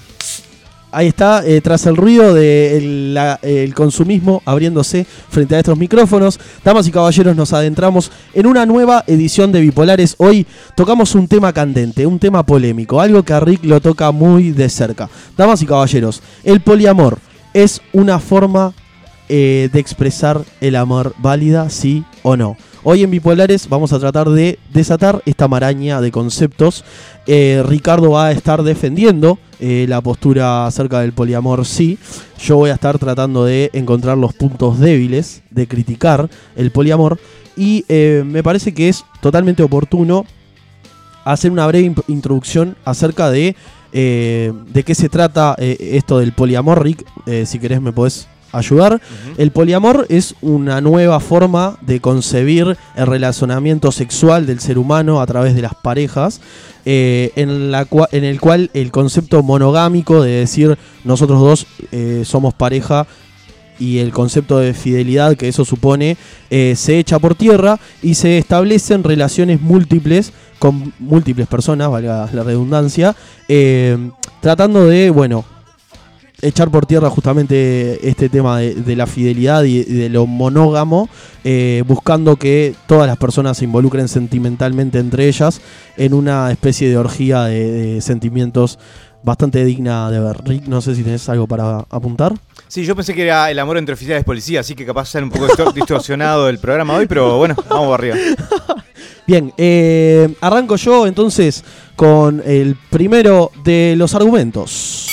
Ahí está, eh, tras el ruido del consumismo abriéndose frente a estos micrófonos, damas y caballeros, nos adentramos en una nueva edición de Bipolares. Hoy tocamos un tema candente, un tema polémico, algo que a Rick lo toca muy de cerca. Damas y caballeros, el poliamor es una forma eh, de expresar el amor válida, sí o no. Hoy en Bipolares vamos a tratar de desatar esta maraña de conceptos. Eh, Ricardo va a estar defendiendo eh, la postura acerca del poliamor, sí. Yo voy a estar tratando de encontrar los puntos débiles, de criticar el poliamor. Y eh, me parece que es totalmente oportuno hacer una breve introducción acerca de de qué se trata esto del poliamor. Rick, si querés me podés ayudar. El poliamor es una nueva forma de concebir el relacionamiento sexual del ser humano a través de las parejas, eh, en, la cua- en el cual el concepto monogámico de decir nosotros dos eh, somos pareja y el concepto de fidelidad que eso supone eh, se echa por tierra y se establecen relaciones múltiples con múltiples personas, valga la redundancia, tratando de, bueno, echar por tierra justamente este tema de, de la fidelidad y, de lo monógamo, eh, buscando que todas las personas se involucren sentimentalmente entre ellas en una especie de orgía de, de sentimientos bastante digna de ver. Rick, no sé si tenés algo para apuntar. Sí, yo pensé que era el amor entre oficiales de policía, así que capaz sale un poco distor- distorsionado el programa hoy, pero bueno, vamos para arriba. [LAUGHS] Bien, eh, arranco yo entonces con el primero de los argumentos.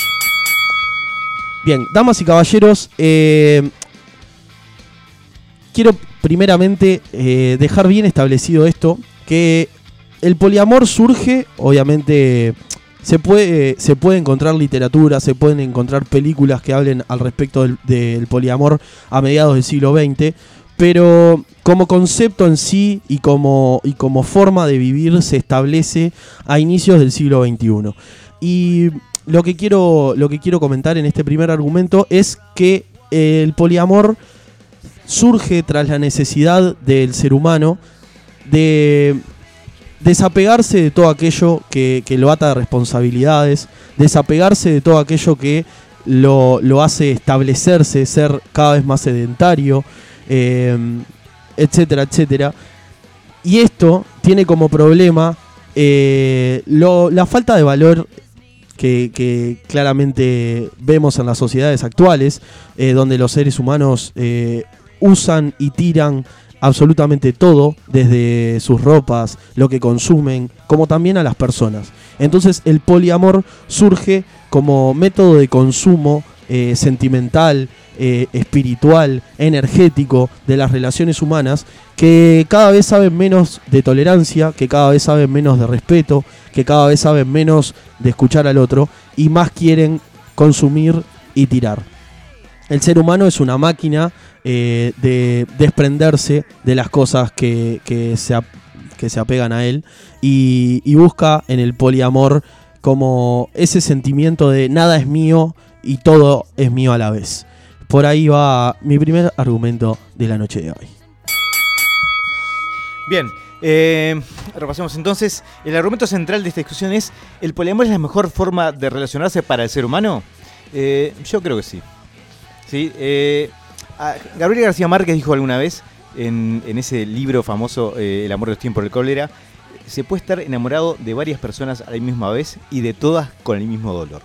Bien, damas y caballeros, eh, quiero primeramente eh, dejar bien establecido esto, que el poliamor surge, obviamente, se puede, se puede encontrar literatura, se pueden encontrar películas que hablen al respecto del, del poliamor a mediados del siglo XX, pero como concepto en sí y como, y como forma de vivir se establece a inicios del siglo XXI. Y lo que quiero, lo que quiero comentar en este primer argumento es que el poliamor surge tras la necesidad del ser humano de desapegarse de todo aquello que, lo ata de responsabilidades, desapegarse de todo aquello que lo, hace establecerse, ser cada vez más sedentario, eh, etcétera, etcétera. Y esto tiene como problema eh, la falta de valor que, claramente vemos en las sociedades actuales, eh, donde los seres humanos eh, usan y tiran absolutamente todo, desde sus ropas, lo que consumen, como también a las personas. Entonces el poliamor surge como método de consumo eh, sentimental, espiritual, energético de las relaciones humanas, que cada vez saben menos de tolerancia, que cada vez saben menos de respeto, que cada vez saben menos de escuchar al otro y más quieren consumir y tirar. El ser humano es una máquina eh, de desprenderse de las cosas que, que se, que se apegan a él y, y busca en el poliamor como ese sentimiento de nada es mío y todo es mío a la vez. Por ahí va mi primer argumento de la noche de hoy. Bien, eh, repasemos entonces. El argumento central de esta discusión es: ¿el poliamor es la mejor forma de relacionarse para el ser humano? Eh, yo creo que sí. Eh, a- Gabriel García Márquez dijo alguna vez en, en ese libro famoso eh, El amor de los tiempos del cólera: se puede estar enamorado de varias personas a la misma vez y de todas con el mismo dolor.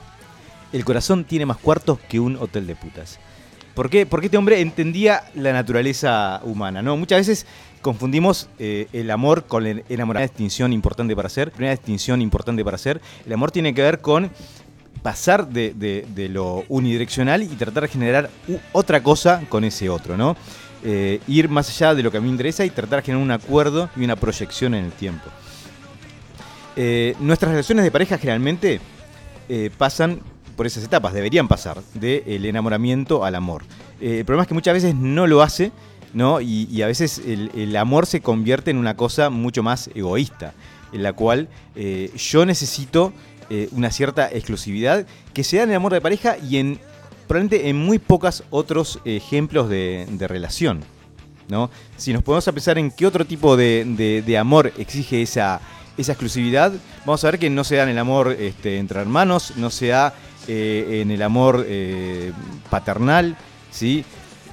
el corazón tiene más cuartos que un hotel de putas. ¿Por qué? Porque este hombre entendía la naturaleza humana, ¿no? Muchas veces confundimos eh, el amor con el enamoramiento. Una distinción importante para hacer. Una distinción importante para hacer. El amor tiene que ver con pasar de, lo unidireccional y tratar de generar otra cosa con ese otro, ¿no? Eh, ir más allá de lo que a mí me interesa y tratar de generar un acuerdo y una proyección en el tiempo. Eh, nuestras relaciones de pareja generalmente pasan por esas etapas, deberían pasar, del enamoramiento al amor. Eh, el problema es que muchas veces no lo hace, ¿no? Y, a veces el, amor se convierte en una cosa mucho más egoísta, en la cual eh, yo necesito eh, una cierta exclusividad que se da en el amor de pareja y en probablemente en muy pocos otros ejemplos de, relación. ¿no? Si nos podemos a pensar en qué otro tipo de, de- de amor exige esa, esa exclusividad, vamos a ver que no se da en el amor este, entre hermanos, no se da eh, en el amor eh, paternal, ¿sí?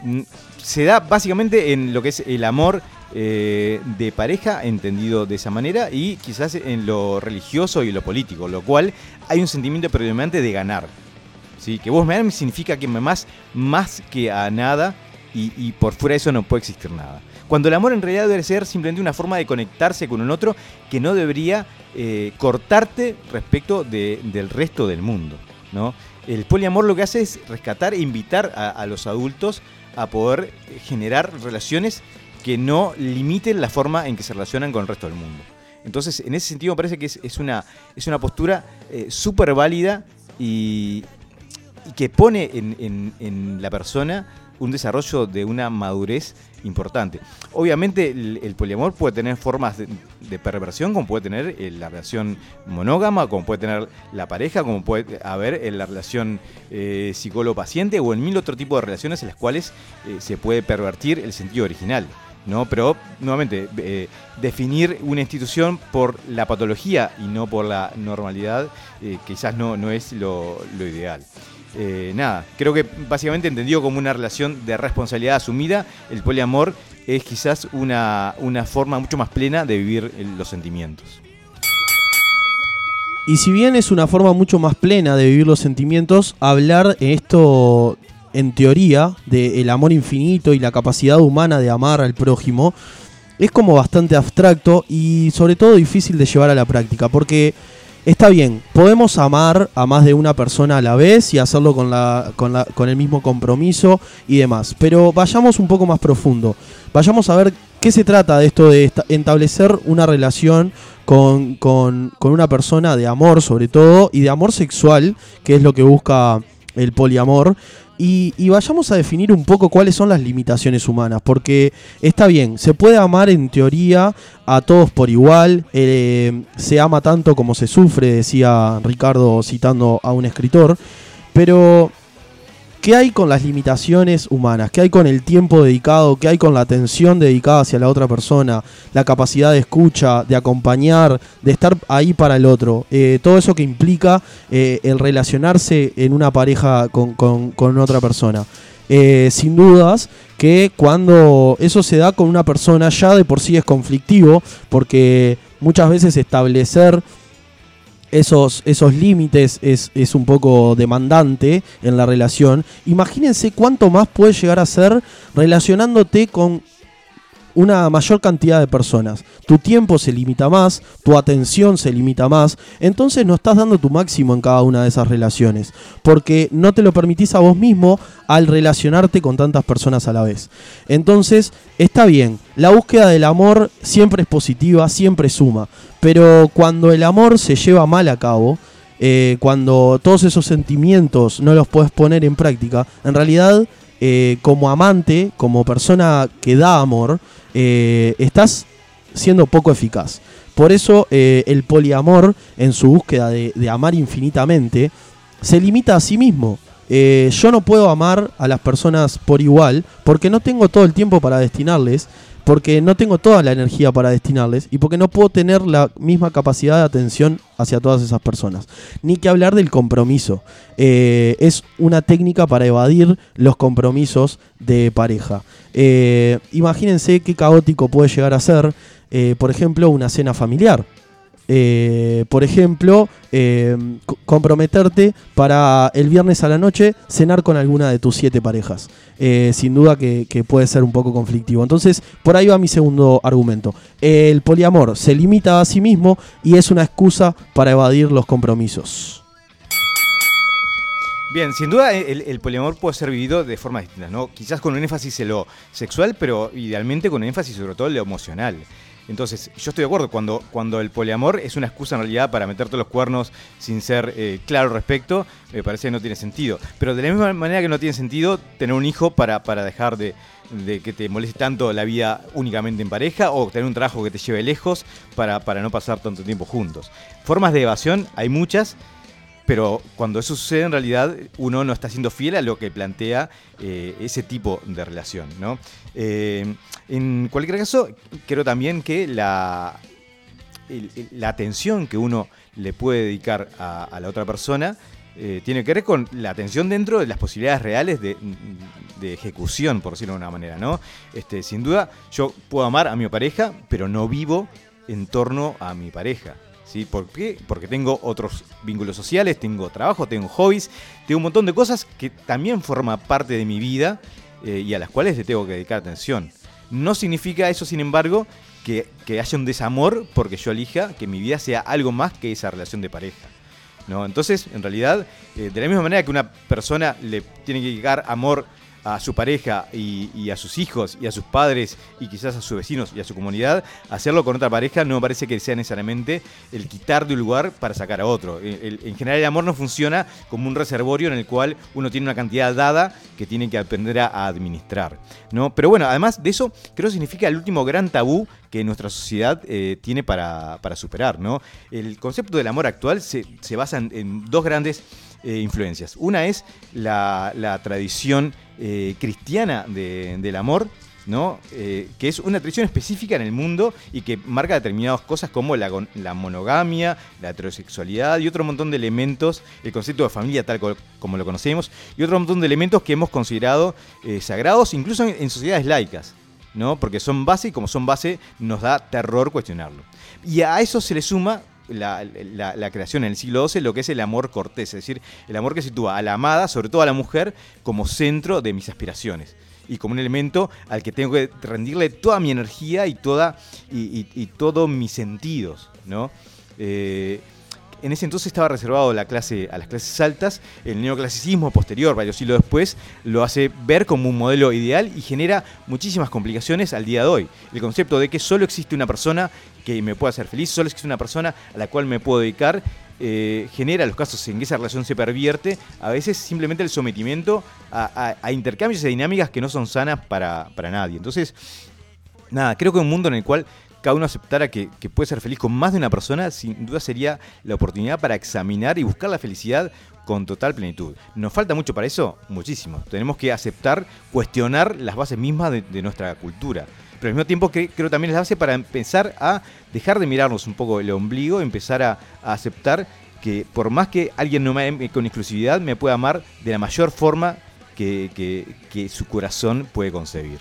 Mm, Se da básicamente en lo que es el amor eh, de pareja, entendido de esa manera, y quizás en lo religioso y lo político, lo cual hay un sentimiento predominante de ganar. ¿sí? Que vos me ames significa que me amás más que a nada y, por fuera de eso no puede existir nada. Cuando el amor en realidad debe ser simplemente una forma de conectarse con un otro que no debería cortarte respecto de- del resto del mundo. ¿No? El poliamor lo que hace es rescatar e invitar a, los adultos a poder generar relaciones que no limiten la forma en que se relacionan con el resto del mundo. Entonces, en ese sentido me parece que es, una, es una postura eh, súper válida y, que pone en la persona un desarrollo de una madurez importante. Obviamente el, poliamor puede tener formas de, perversión, como puede tener eh, la relación monógama, como puede tener la pareja, como puede haber en la relación eh, psicólogo-paciente o en mil otro tipo de relaciones en las cuales eh, se puede pervertir el sentido original. ¿no? Pero, nuevamente, eh, definir una institución por la patología y no por la normalidad eh, quizás no, no es lo ideal. Eh, nada, creo que básicamente entendido como una relación de responsabilidad asumida, el poliamor es quizás una, una forma mucho más plena de vivir eh, los sentimientos. Y si bien es una forma mucho más plena de vivir los sentimientos, hablar esto en teoría del amor infinito y la capacidad humana de amar al prójimo es como bastante abstracto y sobre todo difícil de llevar a la práctica porque está bien, podemos amar a más de una persona a la vez y hacerlo con, la, con, la- con el mismo compromiso y demás, pero vayamos un poco más profundo, vayamos a ver qué se trata de esto de esta- establecer una relación con, con- con una persona de amor sobre todo y de amor sexual, que es lo que busca el poliamor. Y, y vayamos a definir un poco cuáles son las limitaciones humanas, porque está bien, se puede amar en teoría a todos por igual, eh, se ama tanto como se sufre, decía Ricardo citando a un escritor, pero ¿qué hay con las limitaciones humanas? ¿Qué hay con el tiempo dedicado? ¿Qué hay con la atención dedicada hacia la otra persona? La capacidad de escucha, de acompañar, de estar ahí para el otro. Eh, todo eso que implica eh, el relacionarse en una pareja con, otra persona. Eh, sin dudas que cuando eso se da con una persona ya de por sí es conflictivo, porque muchas veces establecer esos, esos límites es, es un poco demandante en la relación. Imagínense cuánto más puedes llegar a ser relacionándote con una mayor cantidad de personas. Tu tiempo se limita más, tu atención se limita más, entonces no estás dando tu máximo en cada una de esas relaciones, porque no te lo permitís a vos mismo al relacionarte con tantas personas a la vez. Entonces, está bien, la búsqueda del amor siempre es positiva, siempre suma, pero cuando el amor se lleva mal a cabo, eh, cuando todos esos sentimientos no los puedes poner en práctica, en realidad eh, como amante, como persona que da amor, eh, estás siendo poco eficaz. Por eso eh, el poliamor, en su búsqueda de, de amar infinitamente, se limita a sí mismo. Yo no puedo amar a las personas por igual porque no tengo todo el tiempo para destinarles, porque no tengo toda la energía para destinarles y porque no puedo tener la misma capacidad de atención hacia todas esas personas. Ni que hablar del compromiso. Eh, es una técnica para evadir los compromisos de pareja. Eh, imagínense qué caótico puede llegar a ser, eh, por ejemplo, una cena familiar. Eh, por ejemplo, eh, co- comprometerte para el viernes a la noche cenar con alguna de tus siete parejas. Eh, sin duda que, puede ser un poco conflictivo. Entonces, por ahí va mi segundo argumento. El poliamor se limita a sí mismo y es una excusa para evadir los compromisos. Bien, sin duda el, poliamor puede ser vivido de formas distintas, ¿no? Quizás con un énfasis en lo sexual, pero idealmente con un énfasis sobre todo en lo emocional. Entonces, yo estoy de acuerdo, cuando, cuando el poliamor es una excusa en realidad para meterte los cuernos sin ser eh, claro al respecto, me parece que no tiene sentido. Pero de la misma manera que no tiene sentido tener un hijo para, para dejar de, de que te moleste tanto la vida únicamente en pareja o tener un trabajo que te lleve lejos para, para no pasar tanto tiempo juntos. Formas de evasión hay muchas, pero cuando eso sucede en realidad uno no está siendo fiel a lo que plantea eh, ese tipo de relación. ¿no? Eh, en cualquier caso, creo también que la, la atención que uno le puede dedicar a, a la otra persona eh, tiene que ver con la atención dentro de las posibilidades reales de, de ejecución, por decirlo de una manera. ¿no? Este, sin duda, yo puedo amar a mi pareja, pero no vivo en torno a mi pareja. ¿Sí? ¿Por qué? Porque tengo otros vínculos sociales, tengo trabajo, tengo hobbies, tengo un montón de cosas que también forman parte de mi vida eh, y a las cuales le tengo que dedicar atención. No significa eso, sin embargo, que, que haya un desamor porque yo elija que mi vida sea algo más que esa relación de pareja. ¿no? Entonces, en realidad, eh, de la misma manera que una persona le tiene que dedicar amor a su pareja y, a sus hijos y a sus padres y quizás a sus vecinos y a su comunidad, hacerlo con otra pareja no parece que sea necesariamente el quitar de un lugar para sacar a otro. El- en general el amor no funciona como un reservorio en el cual uno tiene una cantidad dada que tiene que aprender a, administrar. ¿no? Pero bueno, además de eso, creo que significa el último gran tabú que nuestra sociedad eh, tiene para, para superar. ¿no? El concepto del amor actual se, se basa en, dos grandes eh, influencias. Una es la tradición eh, cristiana de- del amor, ¿no? Eh, que es una tradición específica en el mundo y que marca determinadas cosas como la, monogamia, la heterosexualidad y otro montón de elementos, el concepto de familia tal co- como lo conocemos, y otro montón de elementos que hemos considerado eh, sagrados incluso en, en sociedades laicas. ¿no? Porque son base y como son base nos da terror cuestionarlo. Y a eso se le suma la, creación en el siglo XII, lo que es el amor cortés, es decir, el amor que sitúa a la amada, sobre todo a la mujer, como centro de mis aspiraciones y como un elemento al que tengo que rendirle toda mi energía y, toda, y todos mis sentidos. ¿no? Eh, en ese entonces estaba reservado la clase, a las clases altas. El neoclasicismo posterior, varios siglos después, lo hace ver como un modelo ideal y genera muchísimas complicaciones al día de hoy. El concepto de que solo existe una persona que me pueda hacer feliz, solo existe una persona a la cual me puedo dedicar, eh, genera los casos en que esa relación se pervierte, a veces simplemente el sometimiento a, a- a intercambios y dinámicas que no son sanas para, para nadie. Entonces, nada, creo que un mundo en el cual cada uno aceptara que, puede ser feliz con más de una persona, sin duda sería la oportunidad para examinar y buscar la felicidad con total plenitud. ¿Nos falta mucho para eso? Muchísimo. Tenemos que aceptar, cuestionar las bases mismas de, nuestra cultura. Pero al mismo tiempo que, creo también es la base para empezar a dejar de mirarnos un poco el ombligo, empezar a, aceptar que por más que alguien no me ame con exclusividad, me puede amar de la mayor forma que su corazón puede concebir.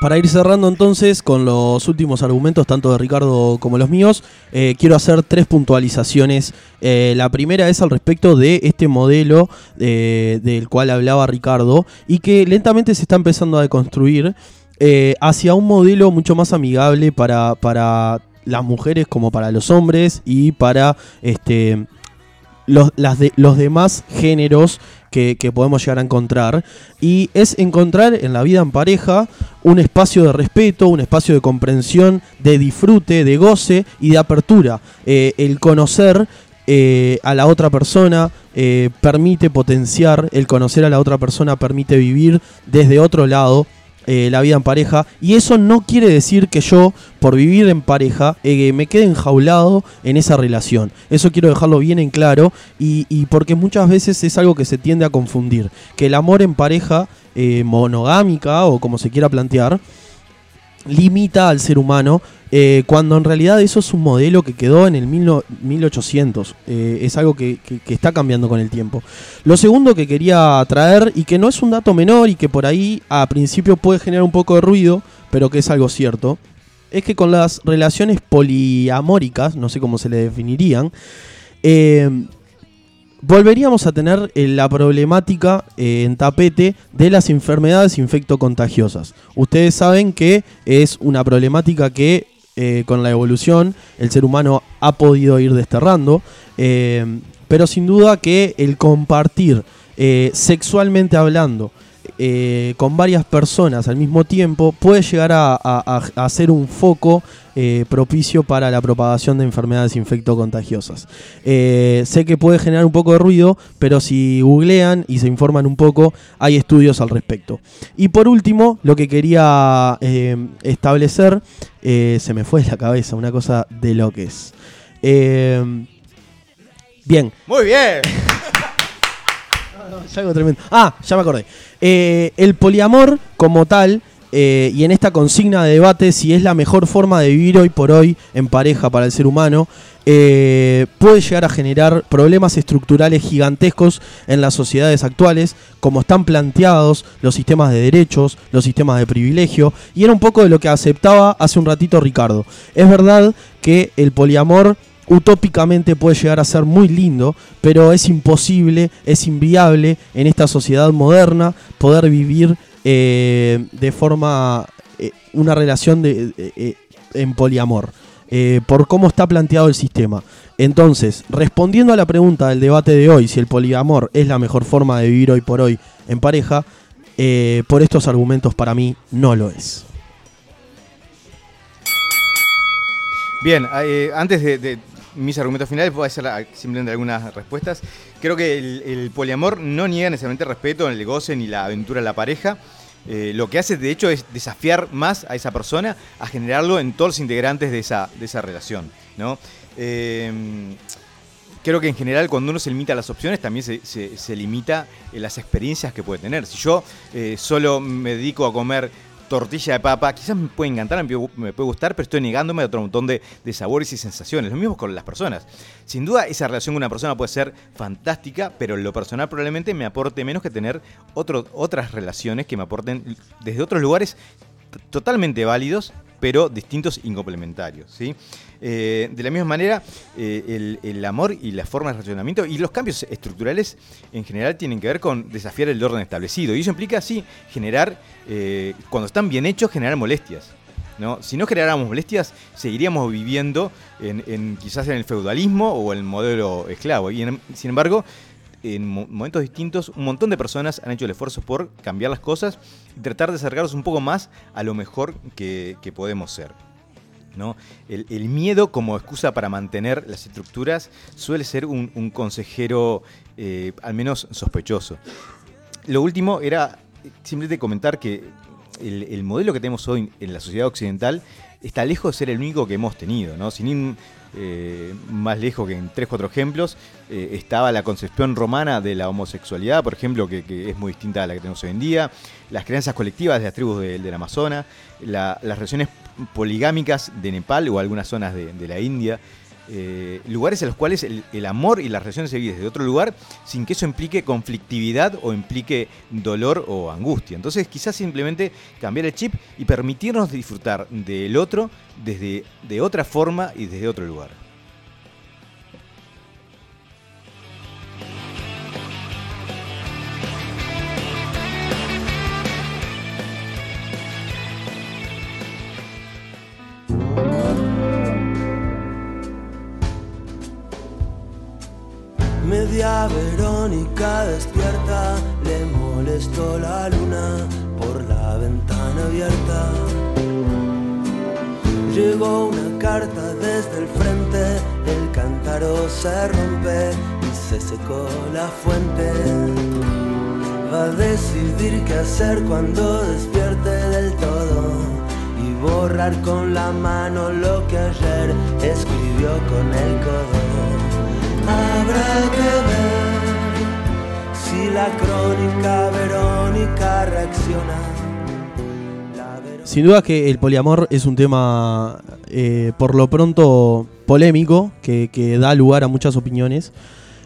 Para ir cerrando entonces con los últimos argumentos, tanto de Ricardo como los míos, eh, quiero hacer tres puntualizaciones. Eh, la primera es al respecto de este modelo eh, del cual hablaba Ricardo y que lentamente se está empezando a deconstruir hacia un modelo mucho más amigable para, para las mujeres como para los hombres y para este, los, los demás géneros que, que podemos llegar a encontrar. Y es encontrar en la vida en pareja un espacio de respeto, un espacio de comprensión, de disfrute, de goce y de apertura. Eh, el conocer eh, a la otra persona eh, permite potenciar, el conocer a la otra persona permite vivir desde otro lado eh, la vida en pareja. Y eso no quiere decir que yo, por vivir en pareja, eh, me quede enjaulado en esa relación. Eso quiero dejarlo bien en claro. Y, y porque muchas veces es algo que se tiende a confundir. Que el amor en pareja eh, monogámica o como se quiera plantear, limita al ser humano, eh, cuando en realidad eso es un modelo que quedó en el mil no- 1800. Eh, es algo que, que- que está cambiando con el tiempo. Lo segundo que quería traer, y que no es un dato menor y que por ahí a principio puede generar un poco de ruido, pero que es algo cierto, es que con las relaciones poliamóricas, no sé cómo se le definirían, eh, volveríamos a tener eh, la problemática eh, en tapete de las enfermedades infectocontagiosas. Ustedes saben que es una problemática que eh, con la evolución el ser humano ha podido ir desterrando, pero sin duda que el compartir sexualmente hablando con varias personas al mismo tiempo puede llegar a- a- a ser un foco eh, propicio para la propagación de enfermedades infectocontagiosas. Eh, sé que puede generar un poco de ruido, pero si googlean y se informan un poco, hay estudios al respecto. Y por último, lo que quería eh, establecer, eh, se me fue de la cabeza, una cosa de lo que es. Bien, Muy bien. [LAUGHS] es algo tremendo. Ah, ya me acordé. El poliamor como tal, eh, y en esta consigna de debate si es la mejor forma de vivir hoy por hoy en pareja para el ser humano, eh, puede llegar a generar problemas estructurales gigantescos en las sociedades actuales, como están planteados los sistemas de derechos, los sistemas de privilegio, y era un poco de lo que aceptaba hace un ratito Ricardo. Es verdad que el poliamor utópicamente puede llegar a ser muy lindo, pero es imposible, es inviable en esta sociedad moderna poder vivir eh, de forma eh, una relación de, eh, en poliamor, por cómo está planteado el sistema. Entonces, respondiendo a la pregunta del debate de hoy, si el poliamor es la mejor forma de vivir hoy por hoy en pareja, por estos argumentos para mí no lo es. Bien, antes de, de mis argumentos finales, voy a hacer simplemente algunas respuestas. Creo que el, poliamor no niega necesariamente el respeto, el goce ni la aventura de la pareja. Eh, lo que hace, de hecho, es desafiar más a esa persona a generarlo en todos los integrantes de esa, de esa relación. ¿no? Eh, creo que en general cuando uno se limita a las opciones también se, se- limita en las experiencias que puede tener. Si yo eh, solo me dedico a comer tortilla de papa, quizás me puede encantar, me puede, gustar, pero estoy negándome a otro montón de, sabores y sensaciones. Lo mismo con las personas. Sin duda esa relación con una persona puede ser fantástica, pero en lo personal probablemente me aporte menos que tener otras relaciones que me aporten desde otros lugares totalmente válidos, pero distintos y complementarios. ¿sí? Eh, de la misma manera, eh, el, amor y las formas de relacionamiento y los cambios estructurales en general tienen que ver con desafiar el orden establecido. Y eso implica, sí, generar, eh, cuando están bien hechos, generar molestias. ¿no? Si no generáramos molestias, seguiríamos viviendo en, quizás en el feudalismo o en el modelo esclavo. Y sin embargo, en mo- momentos distintos, un montón de personas han hecho el esfuerzo por cambiar las cosas y tratar de acercarnos un poco más a lo mejor que podemos ser. ¿No? El, el miedo como excusa para mantener las estructuras suele ser un, un consejero eh, al menos sospechoso. Lo último era simplemente comentar que el, el modelo que tenemos hoy en la sociedad occidental está lejos de ser el único que hemos tenido, ¿no? Sin ir eh, más lejos que en tres, cuatro ejemplos, eh, estaba la concepción romana de la homosexualidad, por ejemplo, que, que es muy distinta a la que tenemos hoy en día, las creencias colectivas de las tribus de- del Amazonas, la- las relaciones poligámicas de Nepal o algunas zonas de, la India, eh, lugares en los cuales el, el amor y las relaciones se viven desde otro lugar sin que eso implique conflictividad o implique dolor o angustia. Entonces quizás simplemente cambiar el chip y permitirnos disfrutar del otro desde de otra forma y desde otro lugar. Media Verónica despierta, le molestó la luna por la ventana abierta. Llegó una carta desde el frente, el cántaro se rompe y se secó la fuente. Va a decidir qué hacer cuando despierte del todo y borrar con la mano lo que ayer escribió con el codo. Habrá que ver si la crónica Verónica reacciona. Sin duda que el poliamor es un tema eh, por lo pronto polémico, que, que da lugar a muchas opiniones.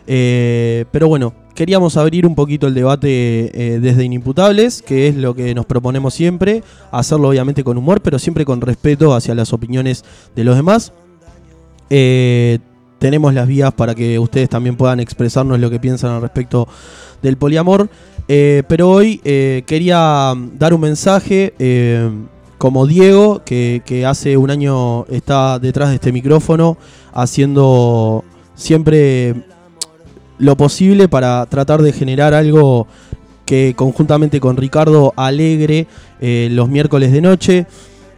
Eh, pero bueno, queríamos abrir un poquito el debate eh, desde Inimputables, que es lo que nos proponemos siempre, hacerlo obviamente con humor, pero siempre con respeto hacia las opiniones de los demás. Tenemos las vías para que ustedes también puedan expresarnos lo que piensan al respecto del poliamor. Eh, pero hoy eh, quería dar un mensaje eh, como Diego, que, que hace un año está detrás de este micrófono, haciendo siempre lo posible para tratar de generar algo que conjuntamente con Ricardo alegre eh, los miércoles de noche.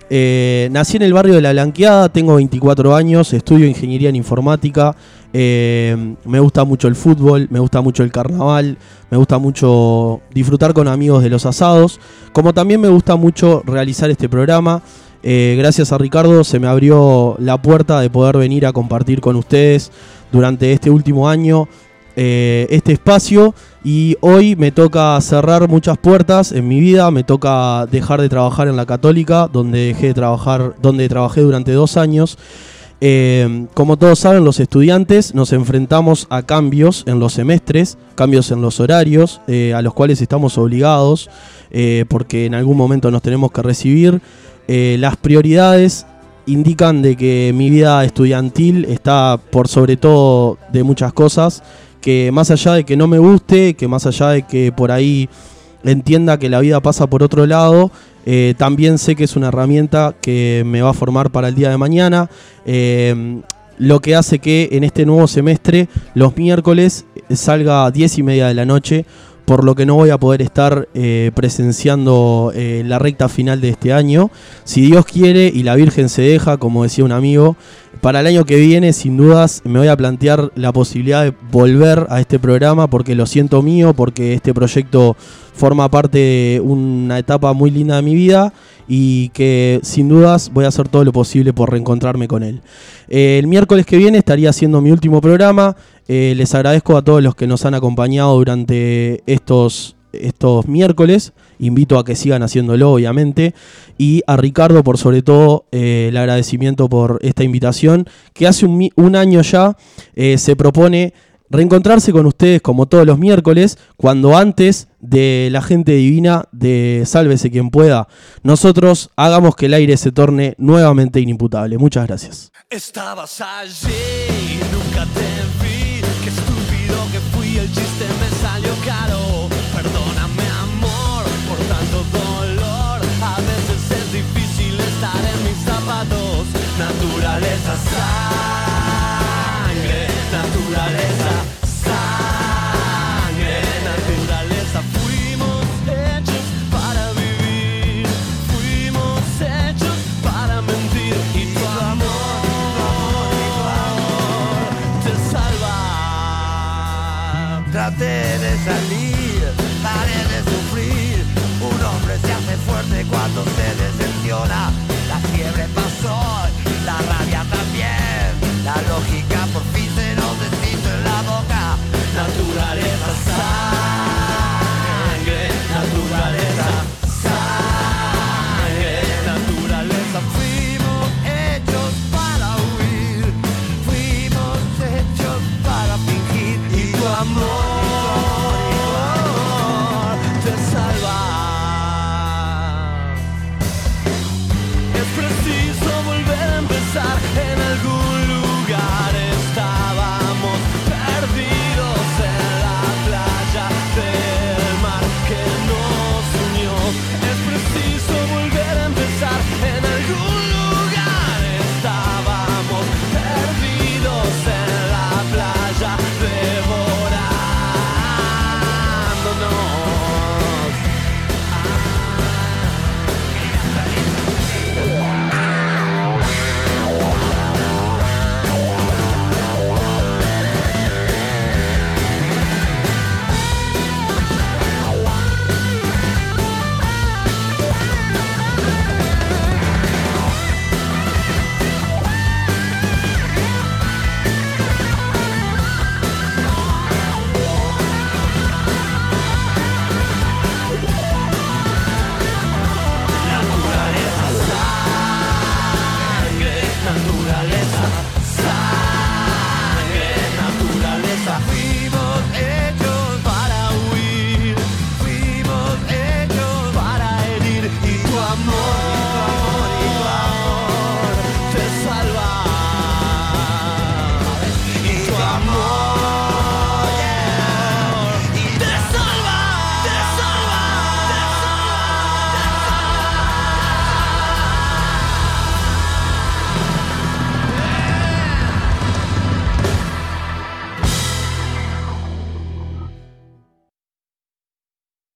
Eh, nací en el barrio de La Blanqueada, tengo 24 años, estudio ingeniería en informática, eh, me gusta mucho el fútbol, me gusta mucho el carnaval, me gusta mucho disfrutar con amigos de los asados, como también me gusta mucho realizar este programa. Eh, gracias a Ricardo se me abrió la puerta de poder venir a compartir con ustedes durante este último año este espacio y hoy me toca cerrar muchas puertas en mi vida, me toca dejar de trabajar en la católica, donde dejé de trabajar, donde trabajé durante dos años. Eh, como todos saben, los estudiantes nos enfrentamos a cambios en los semestres, cambios en los horarios, eh, a los cuales estamos obligados, eh, porque en algún momento nos tenemos que recibir. Eh, las prioridades indican de que mi vida estudiantil está por sobre todo de muchas cosas, que más allá de que no me guste, que más allá de que por ahí entienda que la vida pasa por otro lado, eh, también sé que es una herramienta que me va a formar para el día de mañana. eh, lo que hace que en este nuevo semestre, los miércoles, salga a 10 y media de la noche, por lo que no voy a poder estar eh, presenciando la recta final de este año. Si Dios quiere y la Virgen se deja, como decía un amigo, para el año que viene, sin dudas, me voy a plantear la posibilidad de volver a este programa porque lo siento mío, porque este proyecto forma parte de una etapa muy linda de mi vida y que sin dudas voy a hacer todo lo posible por reencontrarme con él. Eh, el miércoles que viene estaría haciendo mi último programa. Eh, les agradezco a todos los que nos han acompañado durante estos, estos miércoles. Invito a que sigan haciéndolo, obviamente. Y a Ricardo, por sobre todo, eh, el agradecimiento por esta invitación, que hace un, año ya eh, se propone reencontrarse con ustedes como todos los miércoles, cuando antes de la gente divina de Sálvese quien pueda, nosotros hagamos que el aire se torne nuevamente inimputable. Muchas gracias. Estabas allí, nunca te vi. Qué estúpido que fui, el chiste me salió caro. Traté de